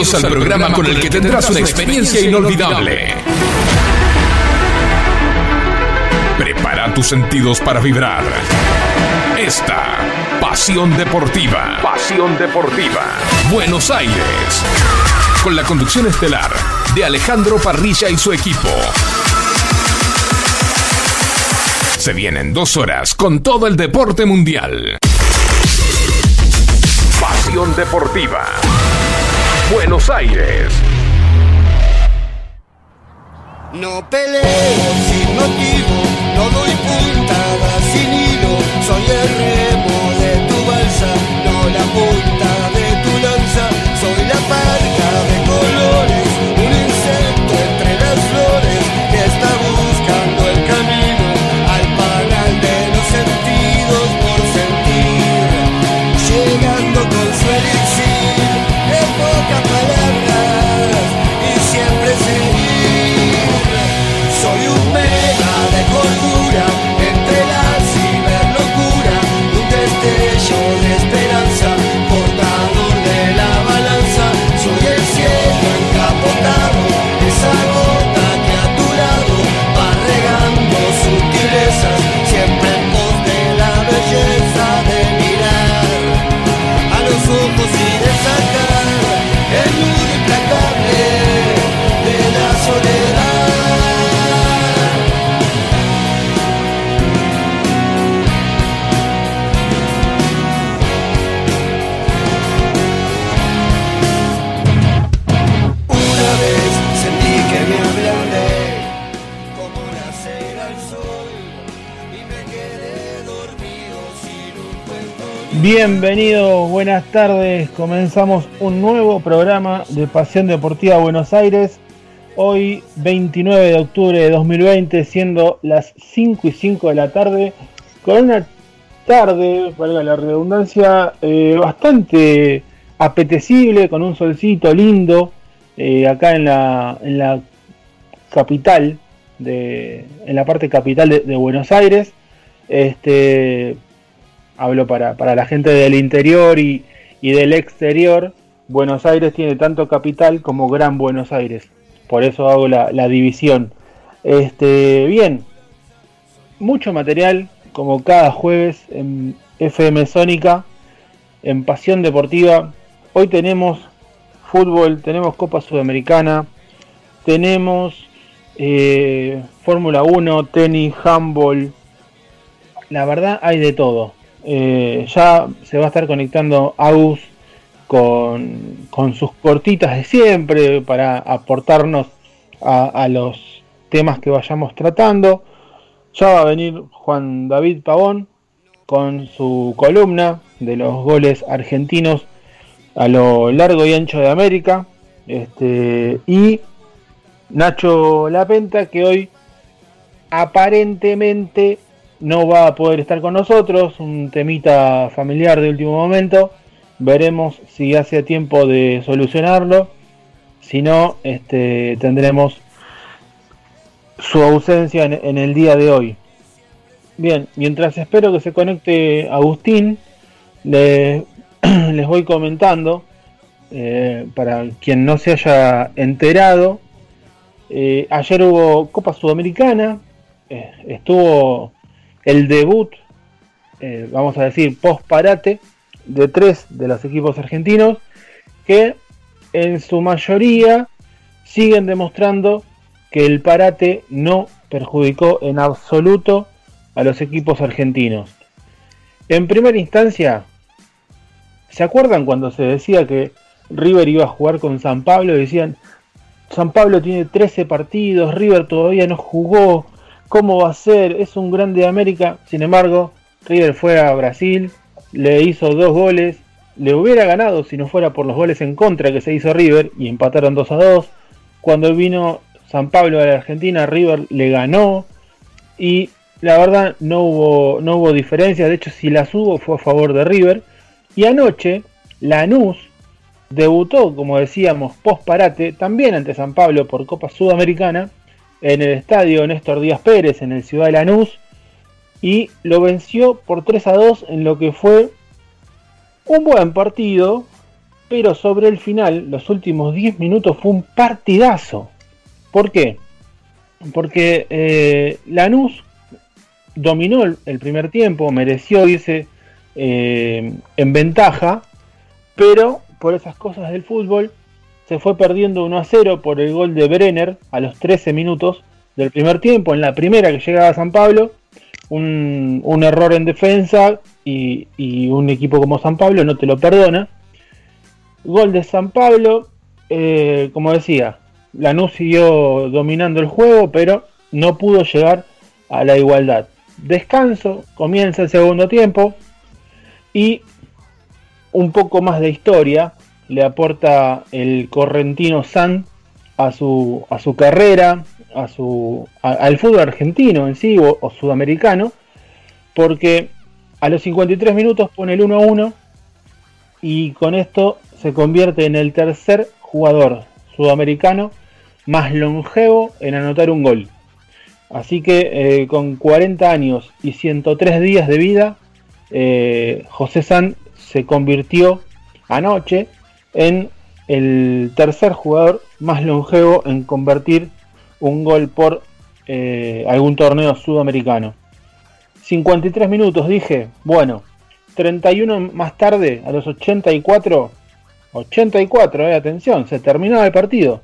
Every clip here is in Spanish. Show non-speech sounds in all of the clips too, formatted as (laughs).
Bienvenidos al programa con el que tendrás una experiencia inolvidable. Prepara tus sentidos para vibrar. Esta Pasión Deportiva. Pasión Deportiva. Buenos Aires. Con la conducción estelar de Alejandro Parrilla y su equipo. Se vienen dos horas con todo el deporte mundial. Pasión Deportiva. Buenos Aires. No peleo sin motivo, no doy puntada sin hilo, soy el remo Bienvenidos, buenas tardes. Comenzamos un nuevo programa de Pasión Deportiva Buenos Aires. Hoy, 29 de octubre de 2020, siendo las 5 y 5 de la tarde, con una tarde, valga la redundancia, eh, bastante apetecible, con un solcito lindo, eh, acá en la, en la capital, de, en la parte capital de, de Buenos Aires. Este, hablo para, para la gente del interior y, y del exterior, Buenos Aires tiene tanto capital como Gran Buenos Aires. Por eso hago la, la división. Este, bien, mucho material, como cada jueves en FM Sónica, en Pasión Deportiva. Hoy tenemos fútbol, tenemos Copa Sudamericana, tenemos eh, Fórmula 1, tenis, handball. La verdad hay de todo. Eh, ya se va a estar conectando Agus con, con sus cortitas de siempre para aportarnos a, los temas que vayamos tratando. Ya va a venir Juan David Pavón con su columna de los goles argentinos a lo largo y ancho de América. Este, y Nacho Lapenta que hoy aparentemente no va a poder estar con nosotros, un temita familiar de último momento. Veremos si hace tiempo de solucionarlo. Si no, este, tendremos su ausencia en, el día de hoy. Bien, mientras espero que se conecte Agustín, le- (clears throat) les voy comentando, eh, para quien no se haya enterado, eh, ayer hubo Copa Sudamericana, eh, estuvo el debut, eh, vamos a decir, post parate, de tres de los equipos argentinos, que en su mayoría siguen demostrando que el parate no perjudicó en absoluto a los equipos argentinos. En primera instancia, ¿se acuerdan cuando se decía que River iba a jugar con San Pablo? Decían, San Pablo tiene 13 partidos, River todavía no jugó, ¿cómo va a ser? Es un grande de América. Sin embargo, River fue a Brasil, le hizo dos goles, le hubiera ganado si no fuera por los goles en contra que se hizo River y empataron 2 a 2. Cuando vino San Pablo a la Argentina, River le ganó y la verdad no hubo, no hubo diferencia, de hecho si las hubo fue a favor de River. Y anoche Lanús debutó, como decíamos, post parate, también ante San Pablo por Copa Sudamericana, en el estadio Néstor Díaz Pérez, en el Ciudad de Lanús, y lo venció por 3 a 2 en lo que fue un buen partido, pero sobre el final, los últimos 10 minutos fue un partidazo. ¿Por qué? Porque eh, Lanús dominó el, primer tiempo, mereció irse eh, en ventaja, pero por esas cosas del fútbol se fue perdiendo 1 a 0 por el gol de Brenner a los 13 minutos del primer tiempo, en la primera que llegaba a San Pablo, un, error en defensa y, un equipo como San Pablo no te lo perdona. Gol de San Pablo, eh, como decía, Lanús siguió dominando el juego, pero no pudo llegar a la igualdad. Descanso, comienza el segundo tiempo y un poco más de historia le aporta el correntino San a su, a su carrera, a su, al fútbol argentino en sí o, sudamericano, porque a los 53 minutos pone el 1 a 1 y con esto se convierte en el tercer jugador sudamericano más longevo en anotar un gol. Así que eh, con 40 años y 103 días de vida, eh, José San se convirtió anoche en el tercer jugador más longevo en convertir un gol por eh, algún torneo sudamericano. 53 minutos, dije, bueno, 31 más tarde, a los 84, 84, eh, atención, se terminaba el partido.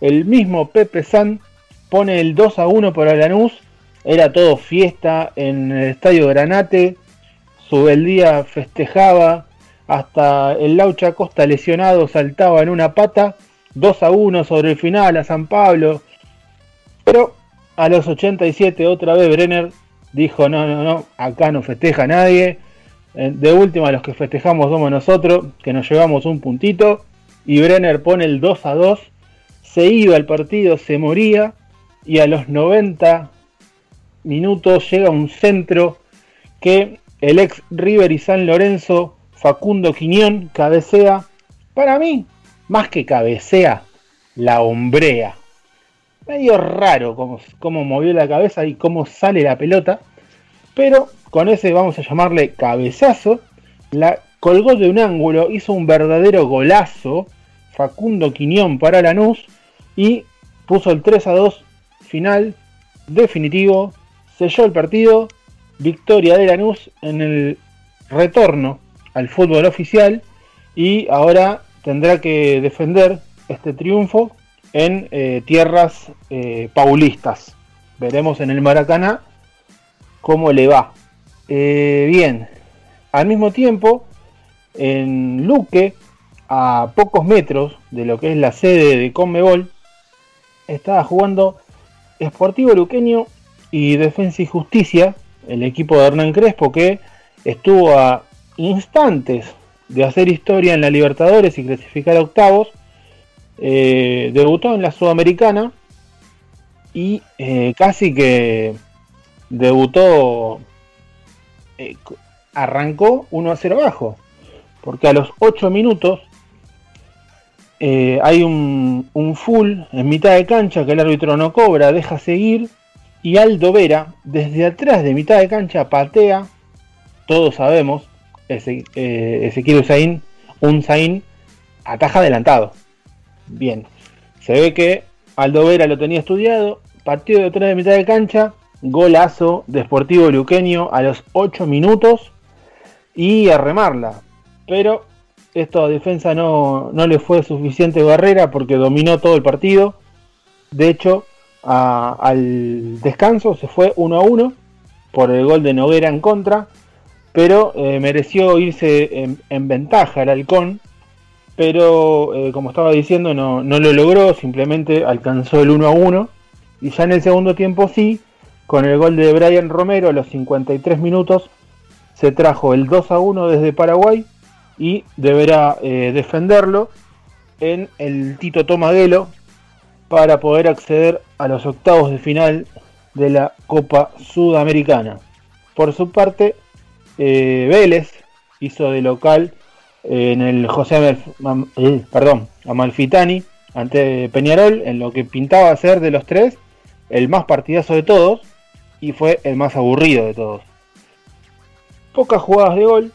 El mismo Pepe San pone el 2 a 1 para Lanús. Era todo fiesta en el estadio Granate. día festejaba. Hasta el Laucha Costa lesionado saltaba en una pata. 2 a 1 sobre el final a San Pablo. Pero a los 87 otra vez Brenner dijo no, no, no, acá no festeja nadie. De última los que festejamos somos nosotros, que nos llevamos un puntito. Y Brenner pone el 2 a 2. Se iba el partido, se moría. Y a los 90 minutos llega un centro que el ex River y San Lorenzo, Facundo Quiñón, cabecea. Para mí, más que cabecea, la hombrea. Medio raro cómo, cómo movió la cabeza y cómo sale la pelota. Pero con ese vamos a llamarle cabezazo. La colgó de un ángulo, hizo un verdadero golazo. Facundo Quiñón para Lanús y puso el 3 a 2 final definitivo. Selló el partido. Victoria de Lanús en el retorno al fútbol oficial. Y ahora tendrá que defender este triunfo en eh, tierras eh, paulistas. Veremos en el Maracaná cómo le va. Eh, bien, al mismo tiempo, en Luque, a pocos metros de lo que es la sede de Conmebol, estaba jugando Sportivo Luqueño y Defensa y Justicia, el equipo de Hernán Crespo que estuvo a instantes de hacer historia en la Libertadores y clasificar a octavos, eh, debutó en la Sudamericana y eh, casi que debutó, eh, arrancó 1 a 0 abajo, porque a los 8 minutos hay un, un, full en mitad de cancha que el árbitro no cobra, deja seguir y Aldo Vera desde atrás de mitad de cancha patea, todos sabemos, ese, eh, Ezequiel Usain, ataja adelantado. Bien, se ve que Aldo Vera lo tenía estudiado, partido de atrás de mitad de cancha, golazo de Sportivo Luqueño a los 8 minutos y a remarla. Pero esto a defensa no, le fue suficiente barrera porque dominó todo el partido. De hecho, al descanso se fue 1 a 1 por el gol de Noguera en contra. Pero eh, mereció irse en, ventaja el halcón. Pero eh, como estaba diciendo, no, no lo logró. Simplemente alcanzó el 1 a 1. Y ya en el segundo tiempo sí con el gol de Brian Romero a los 53 minutos se trajo el 2 a 1 desde Paraguay y deberá eh, defenderlo en el Tito Tomaguelo para poder acceder a los octavos de final de la Copa Sudamericana. Por su parte, eh, Vélez hizo de local eh, en el José perdón, Amalfitani ante Peñarol en lo que pintaba ser de los tres el más partidazo de todos y fue el más aburrido de todos. Pocas jugadas de gol,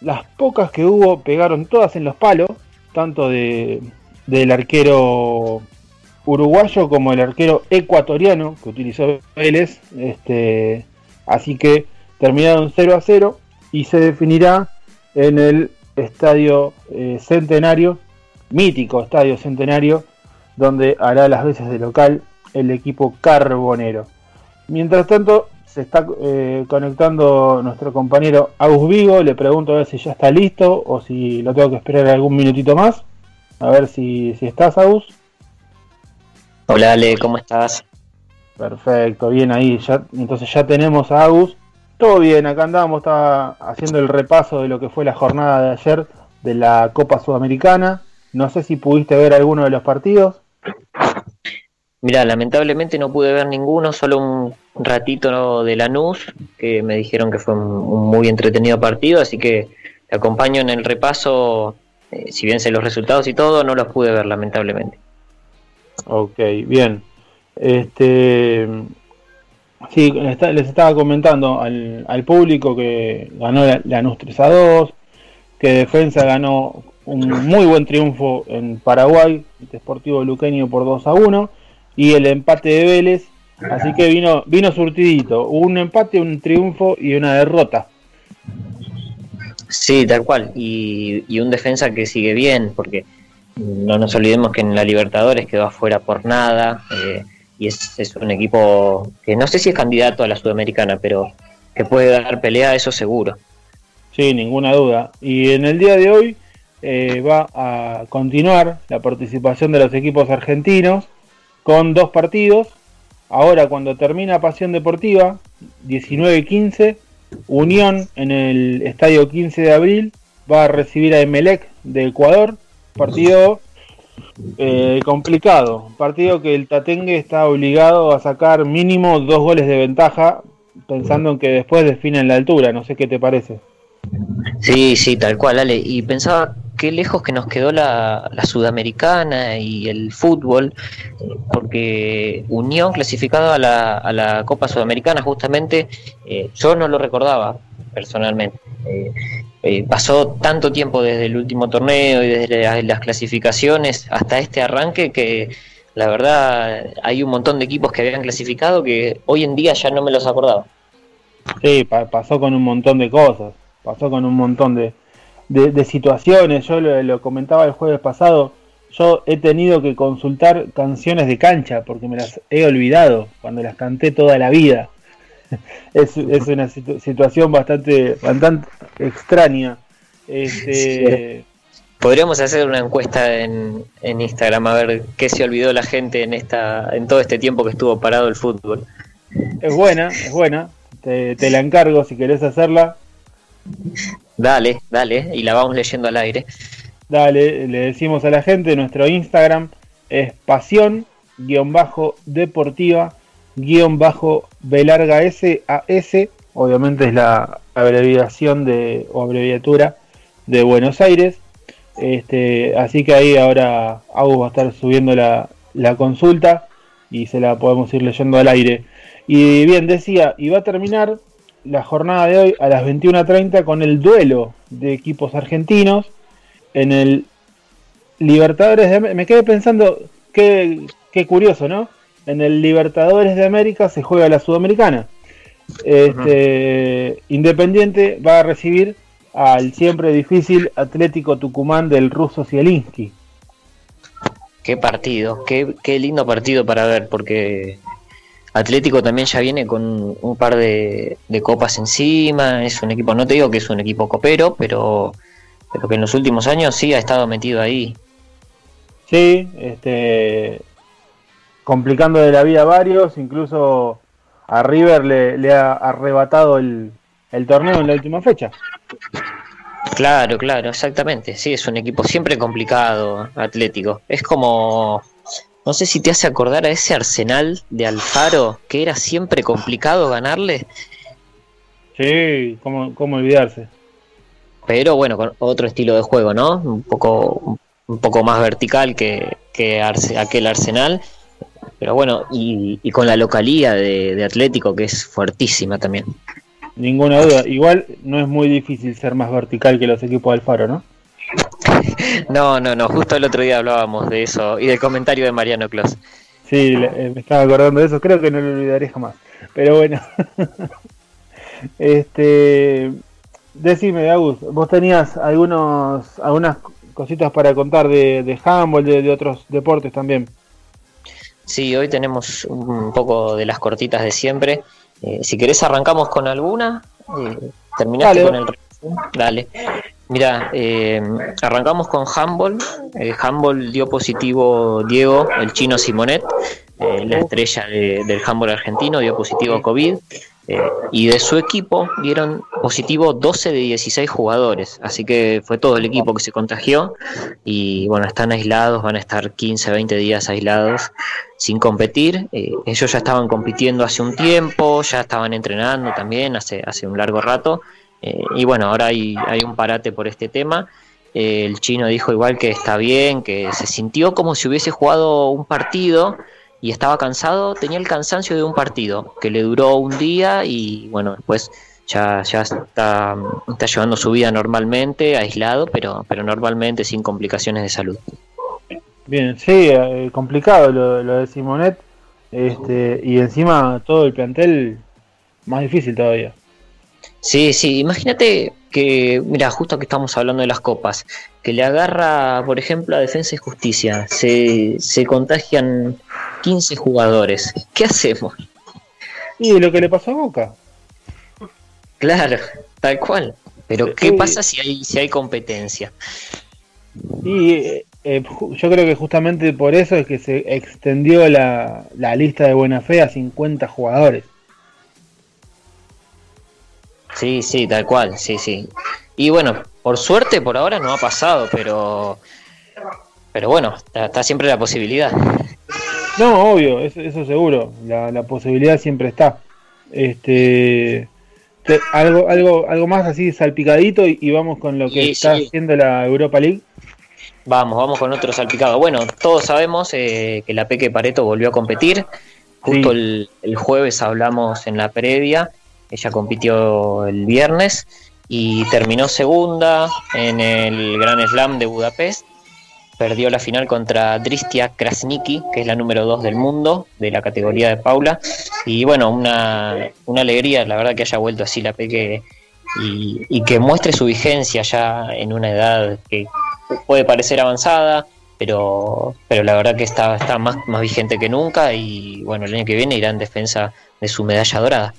las pocas que hubo pegaron todas en los palos, tanto de, del arquero uruguayo como el arquero ecuatoriano que utilizó Vélez. Este, así que terminaron 0 a 0 y se definirá en el estadio eh, centenario, mítico estadio centenario, donde hará las veces de local el equipo carbonero. Mientras tanto, se está eh, conectando nuestro compañero Agus Vigo. Le pregunto a ver si ya está listo o si lo tengo que esperar algún minutito más. A ver si, si estás, Agus. Hola Ale, ¿cómo estás? Perfecto, bien ahí. Ya, entonces ya tenemos a Agus. Todo bien, acá andamos, estaba haciendo el repaso de lo que fue la jornada de ayer de la Copa Sudamericana. No sé si pudiste ver alguno de los partidos. Mira, lamentablemente no pude ver ninguno, solo un ratito de Lanús, que me dijeron que fue un, muy entretenido partido, así que te acompaño en el repaso, eh, si bien sé los resultados y todo, no los pude ver lamentablemente. Ok, bien. Este, sí, les estaba comentando al, público que ganó la, Lanús 3 a 2, que Defensa ganó un muy buen triunfo en Paraguay, el Deportivo Luqueño por 2 a 1, y el empate de Vélez, así que vino, vino surtidito, un empate, un triunfo y una derrota. Sí, tal cual, y, y un defensa que sigue bien, porque no nos olvidemos que en la Libertadores quedó afuera por nada eh, y es, un equipo que no sé si es candidato a la Sudamericana, pero que puede dar pelea, eso seguro. Sí, ninguna duda. Y en el día de hoy eh, va a continuar la participación de los equipos argentinos con dos partidos. Ahora cuando termina Pasión Deportiva, 19-15, Unión en el Estadio 15 de abril va a recibir a Emelec de Ecuador Partido eh, complicado. Partido que el Tatengue está obligado a sacar mínimo dos goles de ventaja, pensando en que después definen la altura. No sé qué te parece. Sí, sí, tal cual, Ale. Y pensaba qué lejos que nos quedó la, sudamericana y el fútbol, porque Unión clasificado a la, a la Copa Sudamericana justamente, eh, yo no lo recordaba personalmente. Eh, eh, pasó tanto tiempo desde el último torneo y desde las, clasificaciones hasta este arranque que la verdad hay un montón de equipos que habían clasificado que hoy en día ya no me los acordaba. Sí, pasó con un montón de cosas, pasó con un montón de, de, situaciones. Yo lo, comentaba el jueves pasado, yo he tenido que consultar canciones de cancha porque me las he olvidado cuando las canté toda la vida. (laughs) es, es una situación bastante, bastante extraña. Este, Podríamos hacer una encuesta en, en, Instagram a ver qué se olvidó la gente en esta en todo este tiempo que estuvo parado el fútbol. Es buena, es buena. Te, te la encargo si querés hacerla. Dale, dale, y la vamos leyendo al aire. Dale, le decimos a la gente, nuestro Instagram es pasión-deportiva guion bajo B larga S A S, obviamente es la abreviación de o abreviatura de Buenos Aires. Este, así que ahí ahora Agus va a estar subiendo la, la consulta y se la podemos ir leyendo al aire. Y bien, decía, y va a terminar la jornada de hoy a las 21.30 con el duelo de equipos argentinos en el Libertadores de Me quedé pensando, qué, qué curioso, ¿no? En el Libertadores de América se juega la Sudamericana. Este, Independiente va a recibir al siempre difícil Atlético Tucumán del ruso Zielinski. Qué partido, qué, qué lindo partido para ver, porque Atlético también ya viene con un par de, copas encima, es un equipo, no te digo que es un equipo copero, pero, pero que en los últimos años sí ha estado metido ahí. Sí, este, complicando de la vida a varios, incluso a River le, ha arrebatado el, torneo en la última fecha. Claro, claro, exactamente. Sí, es un equipo siempre complicado, Atlético. Es como, no sé si te hace acordar a ese Arsenal de Alfaro, que era siempre complicado ganarle. Sí, cómo, cómo olvidarse. Pero bueno, con otro estilo de juego, ¿no? Un poco, un poco más vertical que, que aquel Arsenal pero bueno, y, con la localía de, Atlético que es fuertísima también. Ninguna duda. Igual no es muy difícil ser más vertical que los equipos del Faro, ¿no? (laughs) no, no, no, justo el otro día hablábamos de eso y del comentario de Mariano Clos. Sí, eh, me estaba acordando de eso, creo que no lo olvidaré jamás. Pero bueno. (laughs) este decime, Agus, vos tenías algunos algunas cositas para contar de, de handball, de, otros deportes también. Sí, hoy tenemos un poco de las cortitas de siempre. Eh, si querés arrancamos con alguna. Eh, terminaste con el... Dale. Mira, eh, arrancamos con handball. El handball dio positivo Diego, el chino Simonet, la estrella del handball argentino, dio positivo COVID. Eh, y de su equipo dieron positivo 12 de 16 jugadores, así que fue todo el equipo que se contagió y bueno, están aislados, van a estar 15, 20 días aislados sin competir. Eh, ellos ya estaban compitiendo hace un tiempo, ya estaban entrenando también hace, hace un largo rato eh, y bueno, ahora hay, hay un parate por este tema. el chino dijo igual que está bien, que se sintió como si hubiese jugado un partido y estaba cansado, tenía el cansancio de un partido que le duró un día y bueno, después ya, ya está, está llevando su vida normalmente, aislado, pero, pero normalmente sin complicaciones de salud. Bien, sí, eh, complicado lo, de Simonet este, y encima todo el plantel más difícil todavía. Sí, sí, imagínate que, mira, justo que estamos hablando de las copas, que le agarra, por ejemplo, a Defensa y Justicia, se, se contagian 15 jugadores. ¿Qué hacemos? Y lo que le pasó a Boca. Claro, tal cual. Pero ¿qué pasa si hay, si hay competencia? Y eh, eh, yo creo que justamente por eso es que se extendió la, la lista de buena fe a 50 jugadores. Sí, sí, tal cual, sí, sí. Y bueno, por suerte por ahora no ha pasado, pero pero bueno, está siempre la posibilidad. No, obvio, eso, seguro. La, posibilidad siempre está. Este, algo, algo, algo más así salpicadito y, vamos con lo que está haciendo la Europa League. Vamos, vamos con otro salpicado. Bueno, todos sabemos eh, que la Peque Pareto volvió a competir. Justo el, el, jueves hablamos en la previa. Ella compitió el viernes y terminó segunda en el Gran Slam de Budapest perdió la final contra Dristia Krasniki, que es la número 2 del mundo de la categoría de Paula. Y bueno, una, una alegría, la verdad, que haya vuelto así la Peque y, y, que muestre su vigencia ya en una edad que puede parecer avanzada, pero, pero la verdad que está, está más, más vigente que nunca y bueno, el año que viene irá en defensa de su medalla dorada.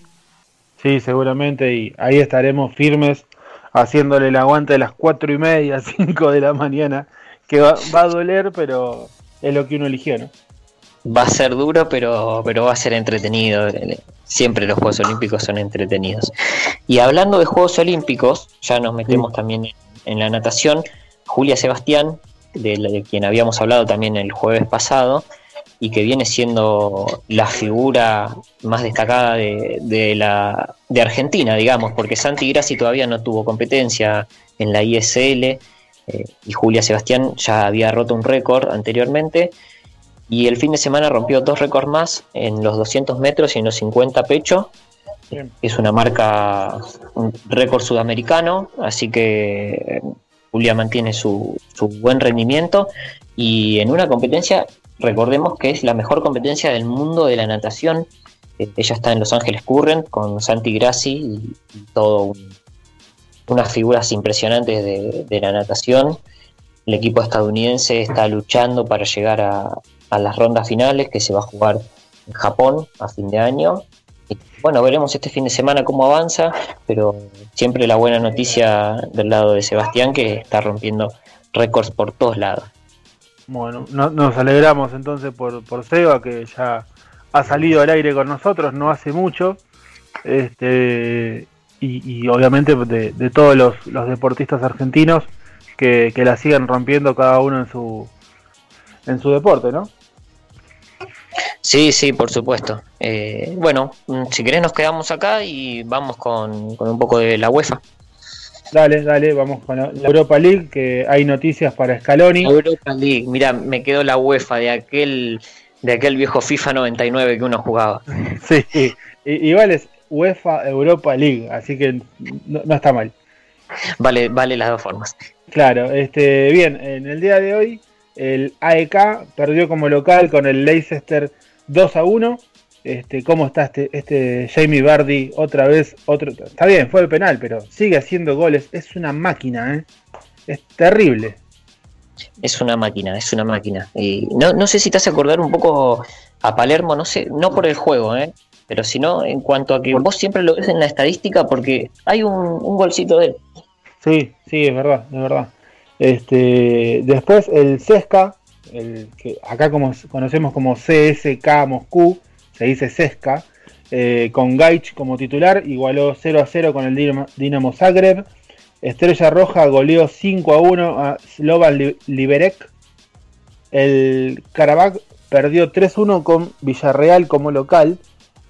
Sí, seguramente, y ahí estaremos firmes haciéndole el aguante de las cuatro y media, (laughs) 5 de la mañana que va, a doler, pero es lo que uno eligió, ¿no? Va a ser duro, pero, pero va a ser entretenido. Siempre los Juegos Olímpicos son entretenidos. Y hablando de Juegos Olímpicos, ya nos metemos también en, la natación. Julia Sebastián, de, quien habíamos hablado también el jueves pasado, y que viene siendo la figura más destacada de, de, la, de Argentina, digamos, porque Santi Grassi todavía no tuvo competencia en la ISL eh, y Julia Sebastián ya había roto un récord anteriormente y el fin de semana rompió dos récords más en los 200 metros y en los 50 pecho. Es una marca, un récord sudamericano, así que eh, Julia mantiene su, su buen rendimiento y en una competencia, recordemos que es la mejor competencia del mundo de la natación. Eh, ella está en Los Ángeles Current con Santi Grassi y todo un, unas figuras impresionantes de, la natación. El equipo estadounidense está luchando para llegar a, las rondas finales que se va a jugar en Japón a fin de año. Bueno, veremos este fin de semana cómo avanza, pero siempre la buena noticia del lado de Sebastián que está rompiendo récords por todos lados. Bueno, nos alegramos entonces por, por Seba, que ya ha salido al aire con nosotros no hace mucho. Este, y, obviamente de, todos los, deportistas argentinos que, la siguen rompiendo cada uno en su, en su deporte, ¿no? Sí, sí, por supuesto. Eh, bueno, mm, si querés nos quedamos acá y vamos con, un poco de la UEFA. Dale, dale, vamos con la Europa League, que hay noticias para Scaloni. Europa League, mira, me quedó la UEFA de aquel de aquel viejo FIFA 99 que uno jugaba. (laughs) Sí, igual es UEFA Europa League, así que no, está mal. vale, vale las dos formas. Claro, este, bien, en el día de hoy el AEK perdió como local con el Leicester 2 a 1. Este, ¿Cómo está este, este Jamie Bardi? Otra vez, otro. Está bien, fue el penal, pero sigue haciendo goles. Es una máquina, ¿eh? Es terrible. Es una máquina, es una máquina. Y no, no sé si te hace acordar un poco a Palermo, no sé, no por el juego, ¿eh? Pero si no, en cuanto a que vos siempre lo ves en la estadística porque hay un, un golcito de él. Sí, sí, es verdad, es verdad. Este, después el Cesca, el que acá como conocemos como CSK Moscú, se dice Cesca, eh, con Gaich como titular, igualó 0 a 0 con el Dinamo, Zagreb. Estrella Roja goleó 5 a 1 a Slovan Liberec. El Karabakh perdió 3-1 con Villarreal como local.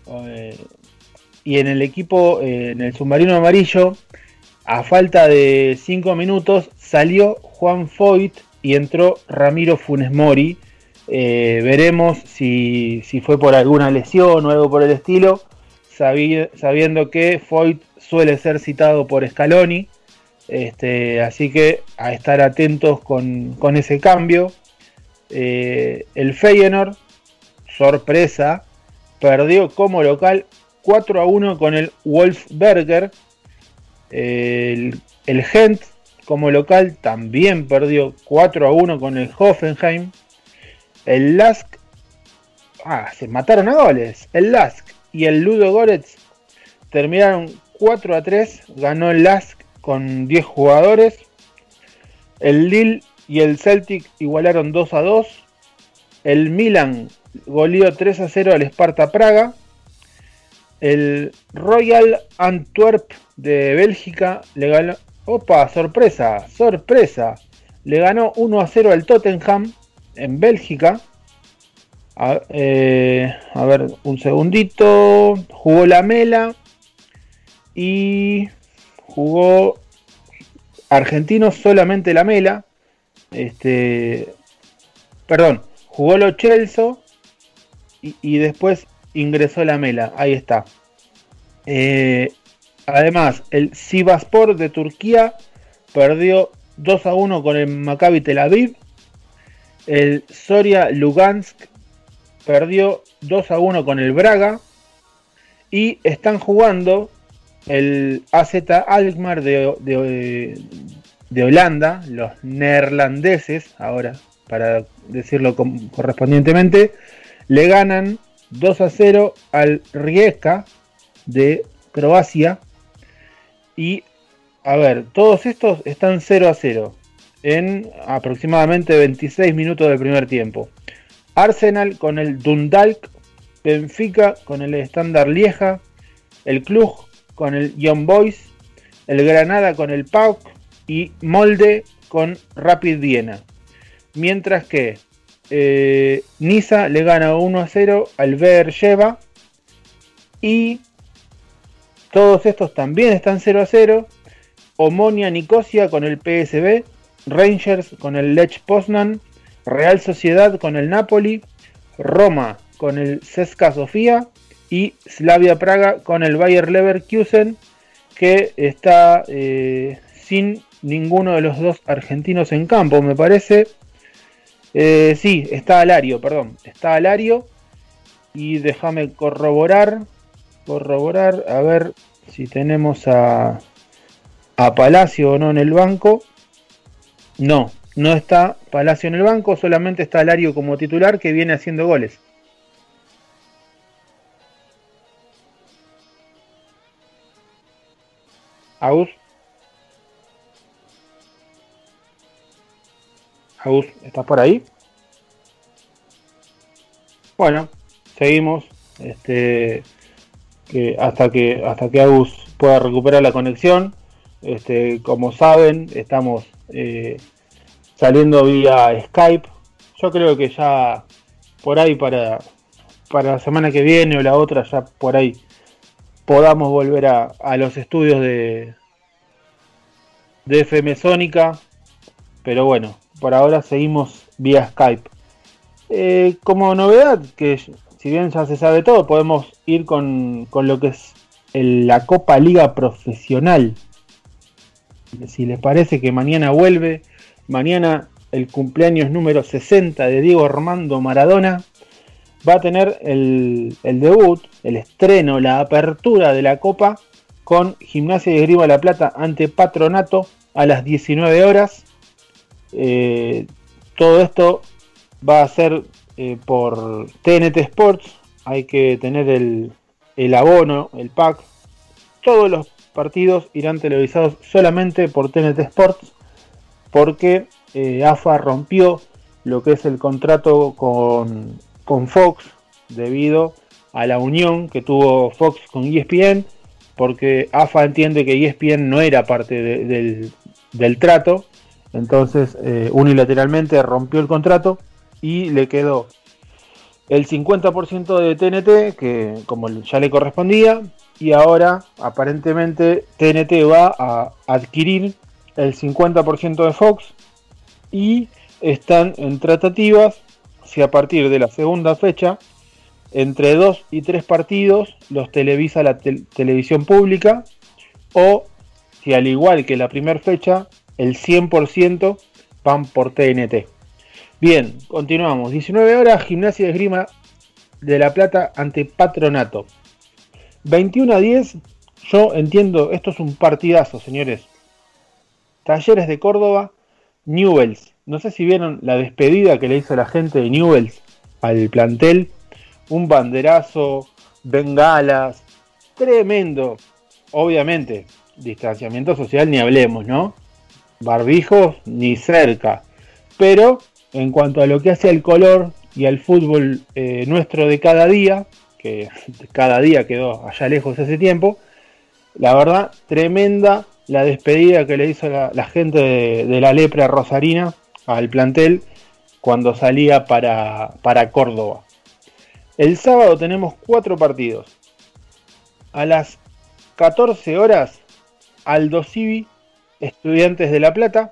Eh, y en el equipo, eh, en el submarino amarillo, a falta de 5 minutos, salió Juan Foyt y entró Ramiro Funes Mori. Eh, veremos si, fue por alguna lesión o algo por el estilo, sabiendo que Foyt suele ser citado por Scaloni. Este, así que a estar atentos con, ese cambio. el Feyenoord, sorpresa, perdió como local 4 a 1 con el Wolfsberger. El, el Gent como local también perdió 4 a 1 con el Hoffenheim. El Lask. Ah, se mataron a goles. El Lask y el Ludo Goretz terminaron 4 a 3. Ganó el Lask con 10 jugadores. El Lille y el Celtic igualaron 2 a 2. El Milan goleó 3 a 0 al Sparta Praga. El Royal Antwerp de Bélgica le ganó. Opa, sorpresa, sorpresa. Le ganó 1 a 0 al Tottenham en Bélgica. A, eh, ver, un segundito. Jugó la Mela. Y jugó Argentino solamente la Mela. Este. Perdón, jugó lo Chelsea y, después ingresó la Mela. Ahí está. Eh, además, el Sivaspor de Turquía perdió 2 a 1 con el Maccabi Tel Aviv. El Soria Lugansk perdió 2 a 1 con el Braga. Y están jugando el AZ Alkmaar de, de, Holanda, los neerlandeses, ahora para decirlo correspondientemente, le ganan 2 a 0 al Rijeka de Croacia. Y a ver, todos estos están 0 a 0 en aproximadamente 26 minutos del primer tiempo. Arsenal con el Dundalk, Benfica con el Standard Lieja, el Club con el Young Boys, el Granada con el PAOK y Molde con Rapid Viena. Mientras que eh, Niza le gana 1 a 0 al Sheva. Y todos estos también están 0 a 0. Omonia Nicosia con el PSB. Rangers con el Lech Poznan. Real Sociedad con el Napoli. Roma con el Ceska Sofía. Y Slavia Praga con el Bayer Leverkusen. Que está eh, sin ninguno de los dos argentinos en campo, me parece. Eh, sí, está Alario, perdón. Está Alario. Y déjame corroborar. Corroborar. A ver si tenemos a, a Palacio o no en el banco. No, no está Palacio en el banco. Solamente está Alario como titular que viene haciendo goles. Agus, ¿estás por ahí? Bueno, seguimos. Este, hasta que hasta que Agus pueda recuperar la conexión. Este, como saben, estamos eh, saliendo vía Skype. Yo creo que ya por ahí para, para la semana que viene o la otra, ya por ahí podamos volver a, a los estudios de, de FM Sónica. Pero bueno, por ahora seguimos vía Skype. Eh, como novedad, que si bien ya se sabe todo, podemos ir con, lo que es la Copa Liga Profesional si les parece que mañana vuelve, mañana el cumpleaños número 60 de Diego Armando Maradona, va a tener el, debut, el estreno, la apertura de la Copa con Gimnasia de Grima La Plata ante Patronato a las 19 horas. Eh, todo esto va a ser eh, por TNT Sports. Hay que tener el, el abono, el pack. Todos los partidos irán televisados solamente por TNT Sports porque eh, AFA rompió lo que es el contrato con, con Fox debido a la unión que tuvo Fox con ESPN porque AFA entiende que ESPN no era parte del, del, trato entonces eh, unilateralmente rompió el contrato y le quedó el 50% de TNT, que como ya le correspondía, y ahora aparentemente TNT va a adquirir el 50% de Fox y están en tratativas si a partir de la segunda fecha entre dos y tres partidos los televisa la televisión pública o si al igual que la primera fecha el 100% van por TNT. Bien, continuamos. 19 horas, Gimnasia de Esgrima de La Plata ante Patronato. 21 a 10, yo entiendo, esto es un partidazo, señores. Talleres de Córdoba, Newells. No sé si vieron la despedida que le hizo la gente de Newells al plantel. Un banderazo, bengalas, tremendo. Obviamente, distanciamiento social ni hablemos, ¿no? Barbijos ni cerca. Pero en cuanto a lo que hace al color y al fútbol eh, nuestro de cada día, que (laughs) cada día quedó allá lejos hace tiempo, la verdad, tremenda la despedida que le hizo la, gente de, la lepra rosarina al plantel cuando salía para, para Córdoba. El sábado tenemos cuatro partidos. A las 14 horas, Aldo Civi, Estudiantes de La Plata,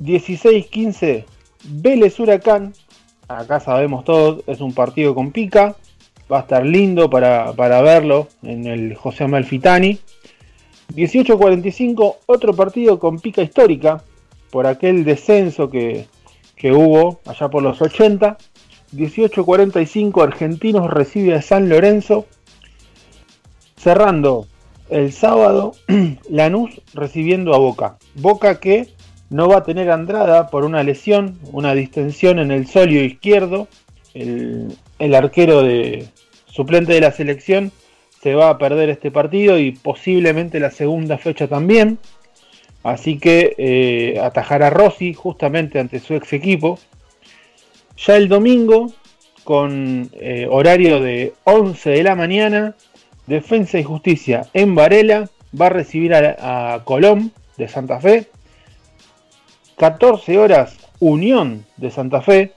16-15 Vélez Huracán. Acá sabemos todos, es un partido con pica. Va a estar lindo para, verlo en el José Amalfitani. 18-45, otro partido con pica histórica por aquel descenso que, que hubo allá por los 80. 18-45, Argentinos recibe a San Lorenzo. Cerrando el sábado, (clears throat) Lanús recibiendo a Boca. Boca que no va a tener Andrada por una lesión, una distensión en el solio izquierdo. El, arquero de suplente de la selección se va a perder este partido y posiblemente la segunda fecha también. Así que eh, atajará Rossi justamente ante su ex equipo. Ya el domingo, con eh, horario de 11 de la mañana, Defensa y Justicia en Varela va a recibir a Colón de Santa Fe 14 horas, Unión de Santa Fe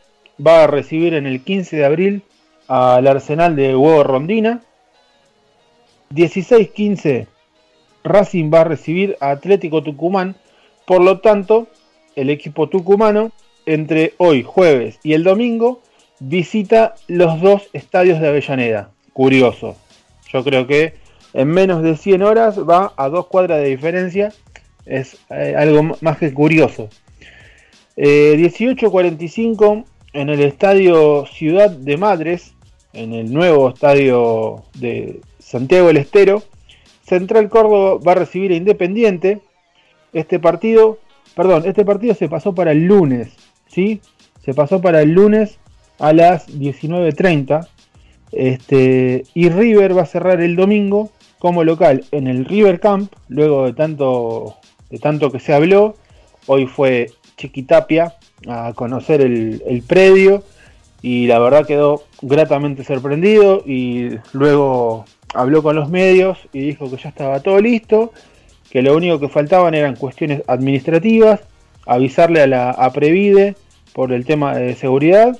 va a recibir en el 15 de abril al Arsenal de Huevo Rondina. 16-15, Racing va a recibir a Atlético Tucumán. Por lo tanto, el equipo tucumano entre hoy, jueves y el domingo visita los dos estadios de Avellaneda. Curioso. Yo creo que en menos de 100 horas va a dos cuadras de diferencia. Es eh, algo más que curioso. 18.45 eh, en el estadio Ciudad de Madres, en el nuevo estadio de Santiago del Estero. Central Córdoba va a recibir a Independiente. Este partido, perdón, este partido se pasó para el lunes, ¿sí? Se pasó para el lunes a las 19.30. Este, y River va a cerrar el domingo como local en el River Camp, luego de tanto, de tanto que se habló. Hoy fue Chiquitapia a conocer el, predio y la verdad quedó gratamente sorprendido y luego habló con los medios y dijo que ya estaba todo listo, que lo único que faltaban eran cuestiones administrativas, avisarle a la a Previde por el tema de seguridad,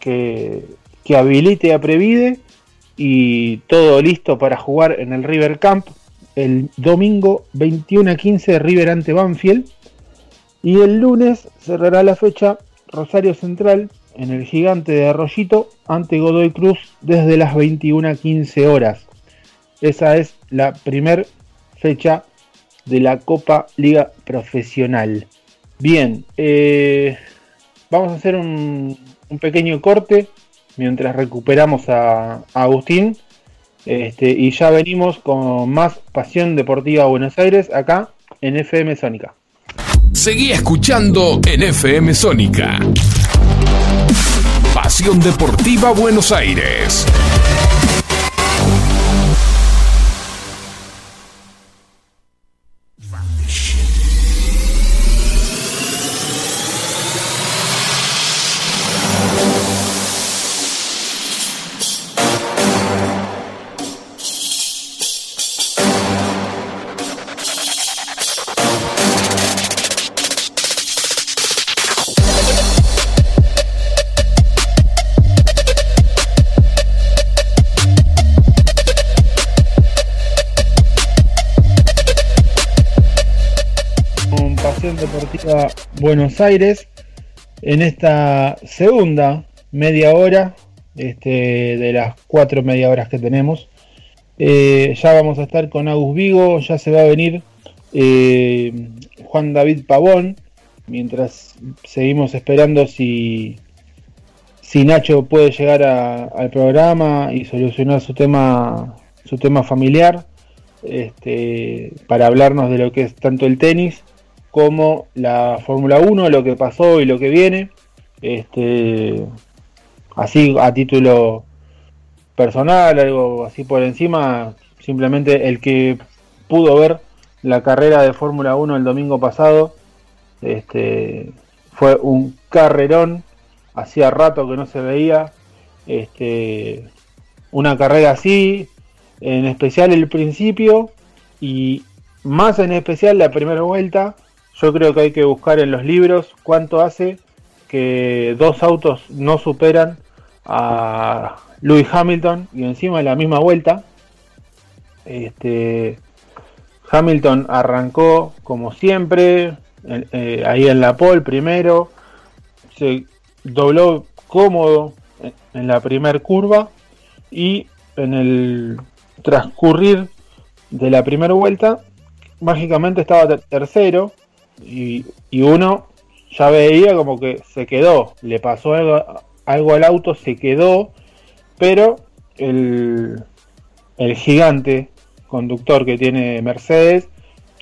que, que habilite a Previde y todo listo para jugar en el River Camp el domingo 21 a 15 River ante Banfield y el lunes cerrará la fecha Rosario Central en el gigante de Arroyito ante Godoy Cruz desde las 21 a 15 horas. Esa es la primer fecha de la Copa Liga Profesional. Bien, eh, vamos a hacer un, pequeño corte mientras recuperamos a, Agustín. Este, y ya venimos con más Pasión Deportiva Buenos Aires acá en FM Sónica. Seguí escuchando en FM Sónica. Pasión Deportiva Buenos Aires. Buenos Aires en esta segunda media hora este, de las cuatro media horas que tenemos. Eh, ya vamos a estar con Agus Vigo, ya se va a venir eh, Juan David Pavón, mientras seguimos esperando si, si Nacho puede llegar al programa y solucionar su tema, su tema familiar, este, para hablarnos de lo que es tanto el tenis como la Fórmula 1, lo que pasó y lo que viene. Este, así a título personal, algo así por encima, simplemente el que pudo ver la carrera de Fórmula 1 el domingo pasado, este, fue un carrerón, hacía rato que no se veía, este, una carrera así, en especial el principio y más en especial la primera vuelta, yo creo que hay que buscar en los libros cuánto hace que dos autos no superan a Lewis Hamilton y encima de la misma vuelta. Este, Hamilton arrancó como siempre, eh, ahí en la pole primero, se dobló cómodo en la primera curva y en el transcurrir de la primera vuelta, mágicamente estaba tercero y, uno ya veía como que se quedó, le pasó algo, al auto, se quedó, pero el, el gigante conductor que tiene Mercedes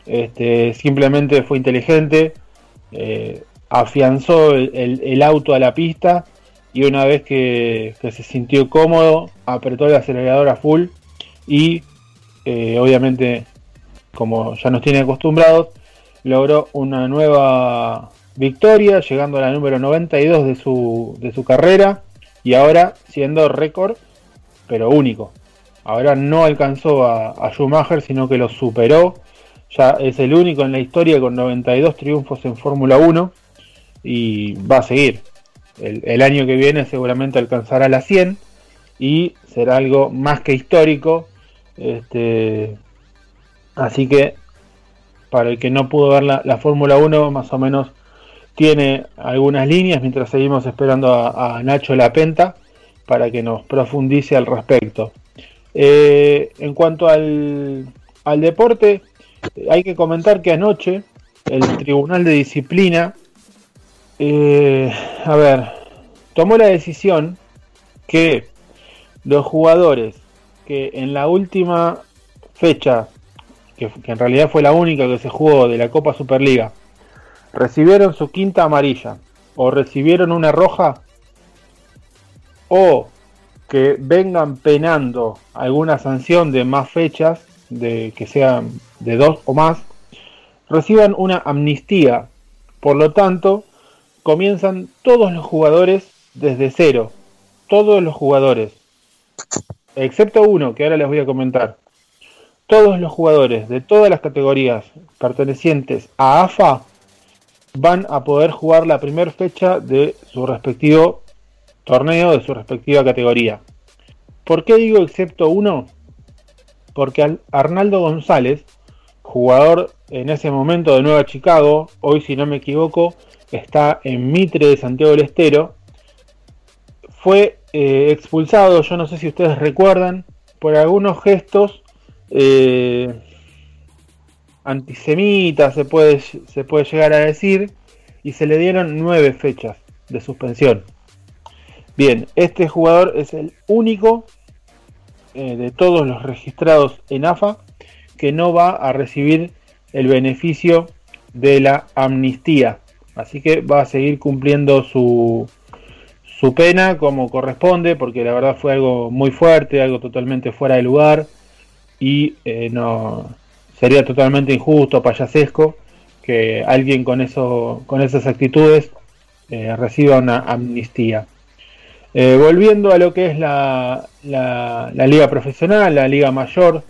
este, simplemente fue inteligente, eh, afianzó el, auto a la pista y una vez que, se sintió cómodo, apretó el acelerador a full y eh, obviamente, como ya nos tiene acostumbrados, logró una nueva victoria, llegando a la número 92 de su, de su carrera y ahora siendo récord, pero único. Ahora no alcanzó a, Schumacher, sino que lo superó. Ya es el único en la historia con 92 triunfos en Fórmula 1 y va a seguir. El, el, año que viene seguramente alcanzará la 100 y será algo más que histórico. Este, así que para el que no pudo ver la, Fórmula 1, más o menos tiene algunas líneas mientras seguimos esperando a, Nacho Lapenta para que nos profundice al respecto. Eh, en cuanto al, deporte, hay que comentar que anoche el Tribunal de Disciplina, eh, a ver, tomó la decisión que los jugadores que en la última fecha que, en realidad fue la única que se jugó de la Copa Superliga, recibieron su quinta amarilla o recibieron una roja o que vengan penando alguna sanción de más fechas, de que sean de dos o más, reciban una amnistía. Por lo tanto, comienzan todos los jugadores desde cero. Todos los jugadores. Excepto uno, que ahora les voy a comentar todos los jugadores de todas las categorías pertenecientes a AFA van a poder jugar la primera fecha de su respectivo torneo, de su respectiva categoría. ¿Por qué digo excepto uno? Porque Arnaldo González, jugador en ese momento de Nueva Chicago, hoy si no me equivoco está en Mitre de Santiago del Estero, fue eh, expulsado, yo no sé si ustedes recuerdan, por algunos gestos eh, antisemita, se puede, se puede llegar a decir, y se le dieron nueve fechas de suspensión. Bien, este jugador es el único eh, de todos los registrados en AFA que no va a recibir el beneficio de la amnistía. Así que va a seguir cumpliendo su, su pena como corresponde, porque la verdad fue algo muy fuerte, algo totalmente fuera de lugar y eh, no sería totalmente injusto, payasesco que alguien con eso, con esas actitudes eh, reciba una amnistía. Eh, volviendo a lo que es la, la, liga profesional, la liga mayor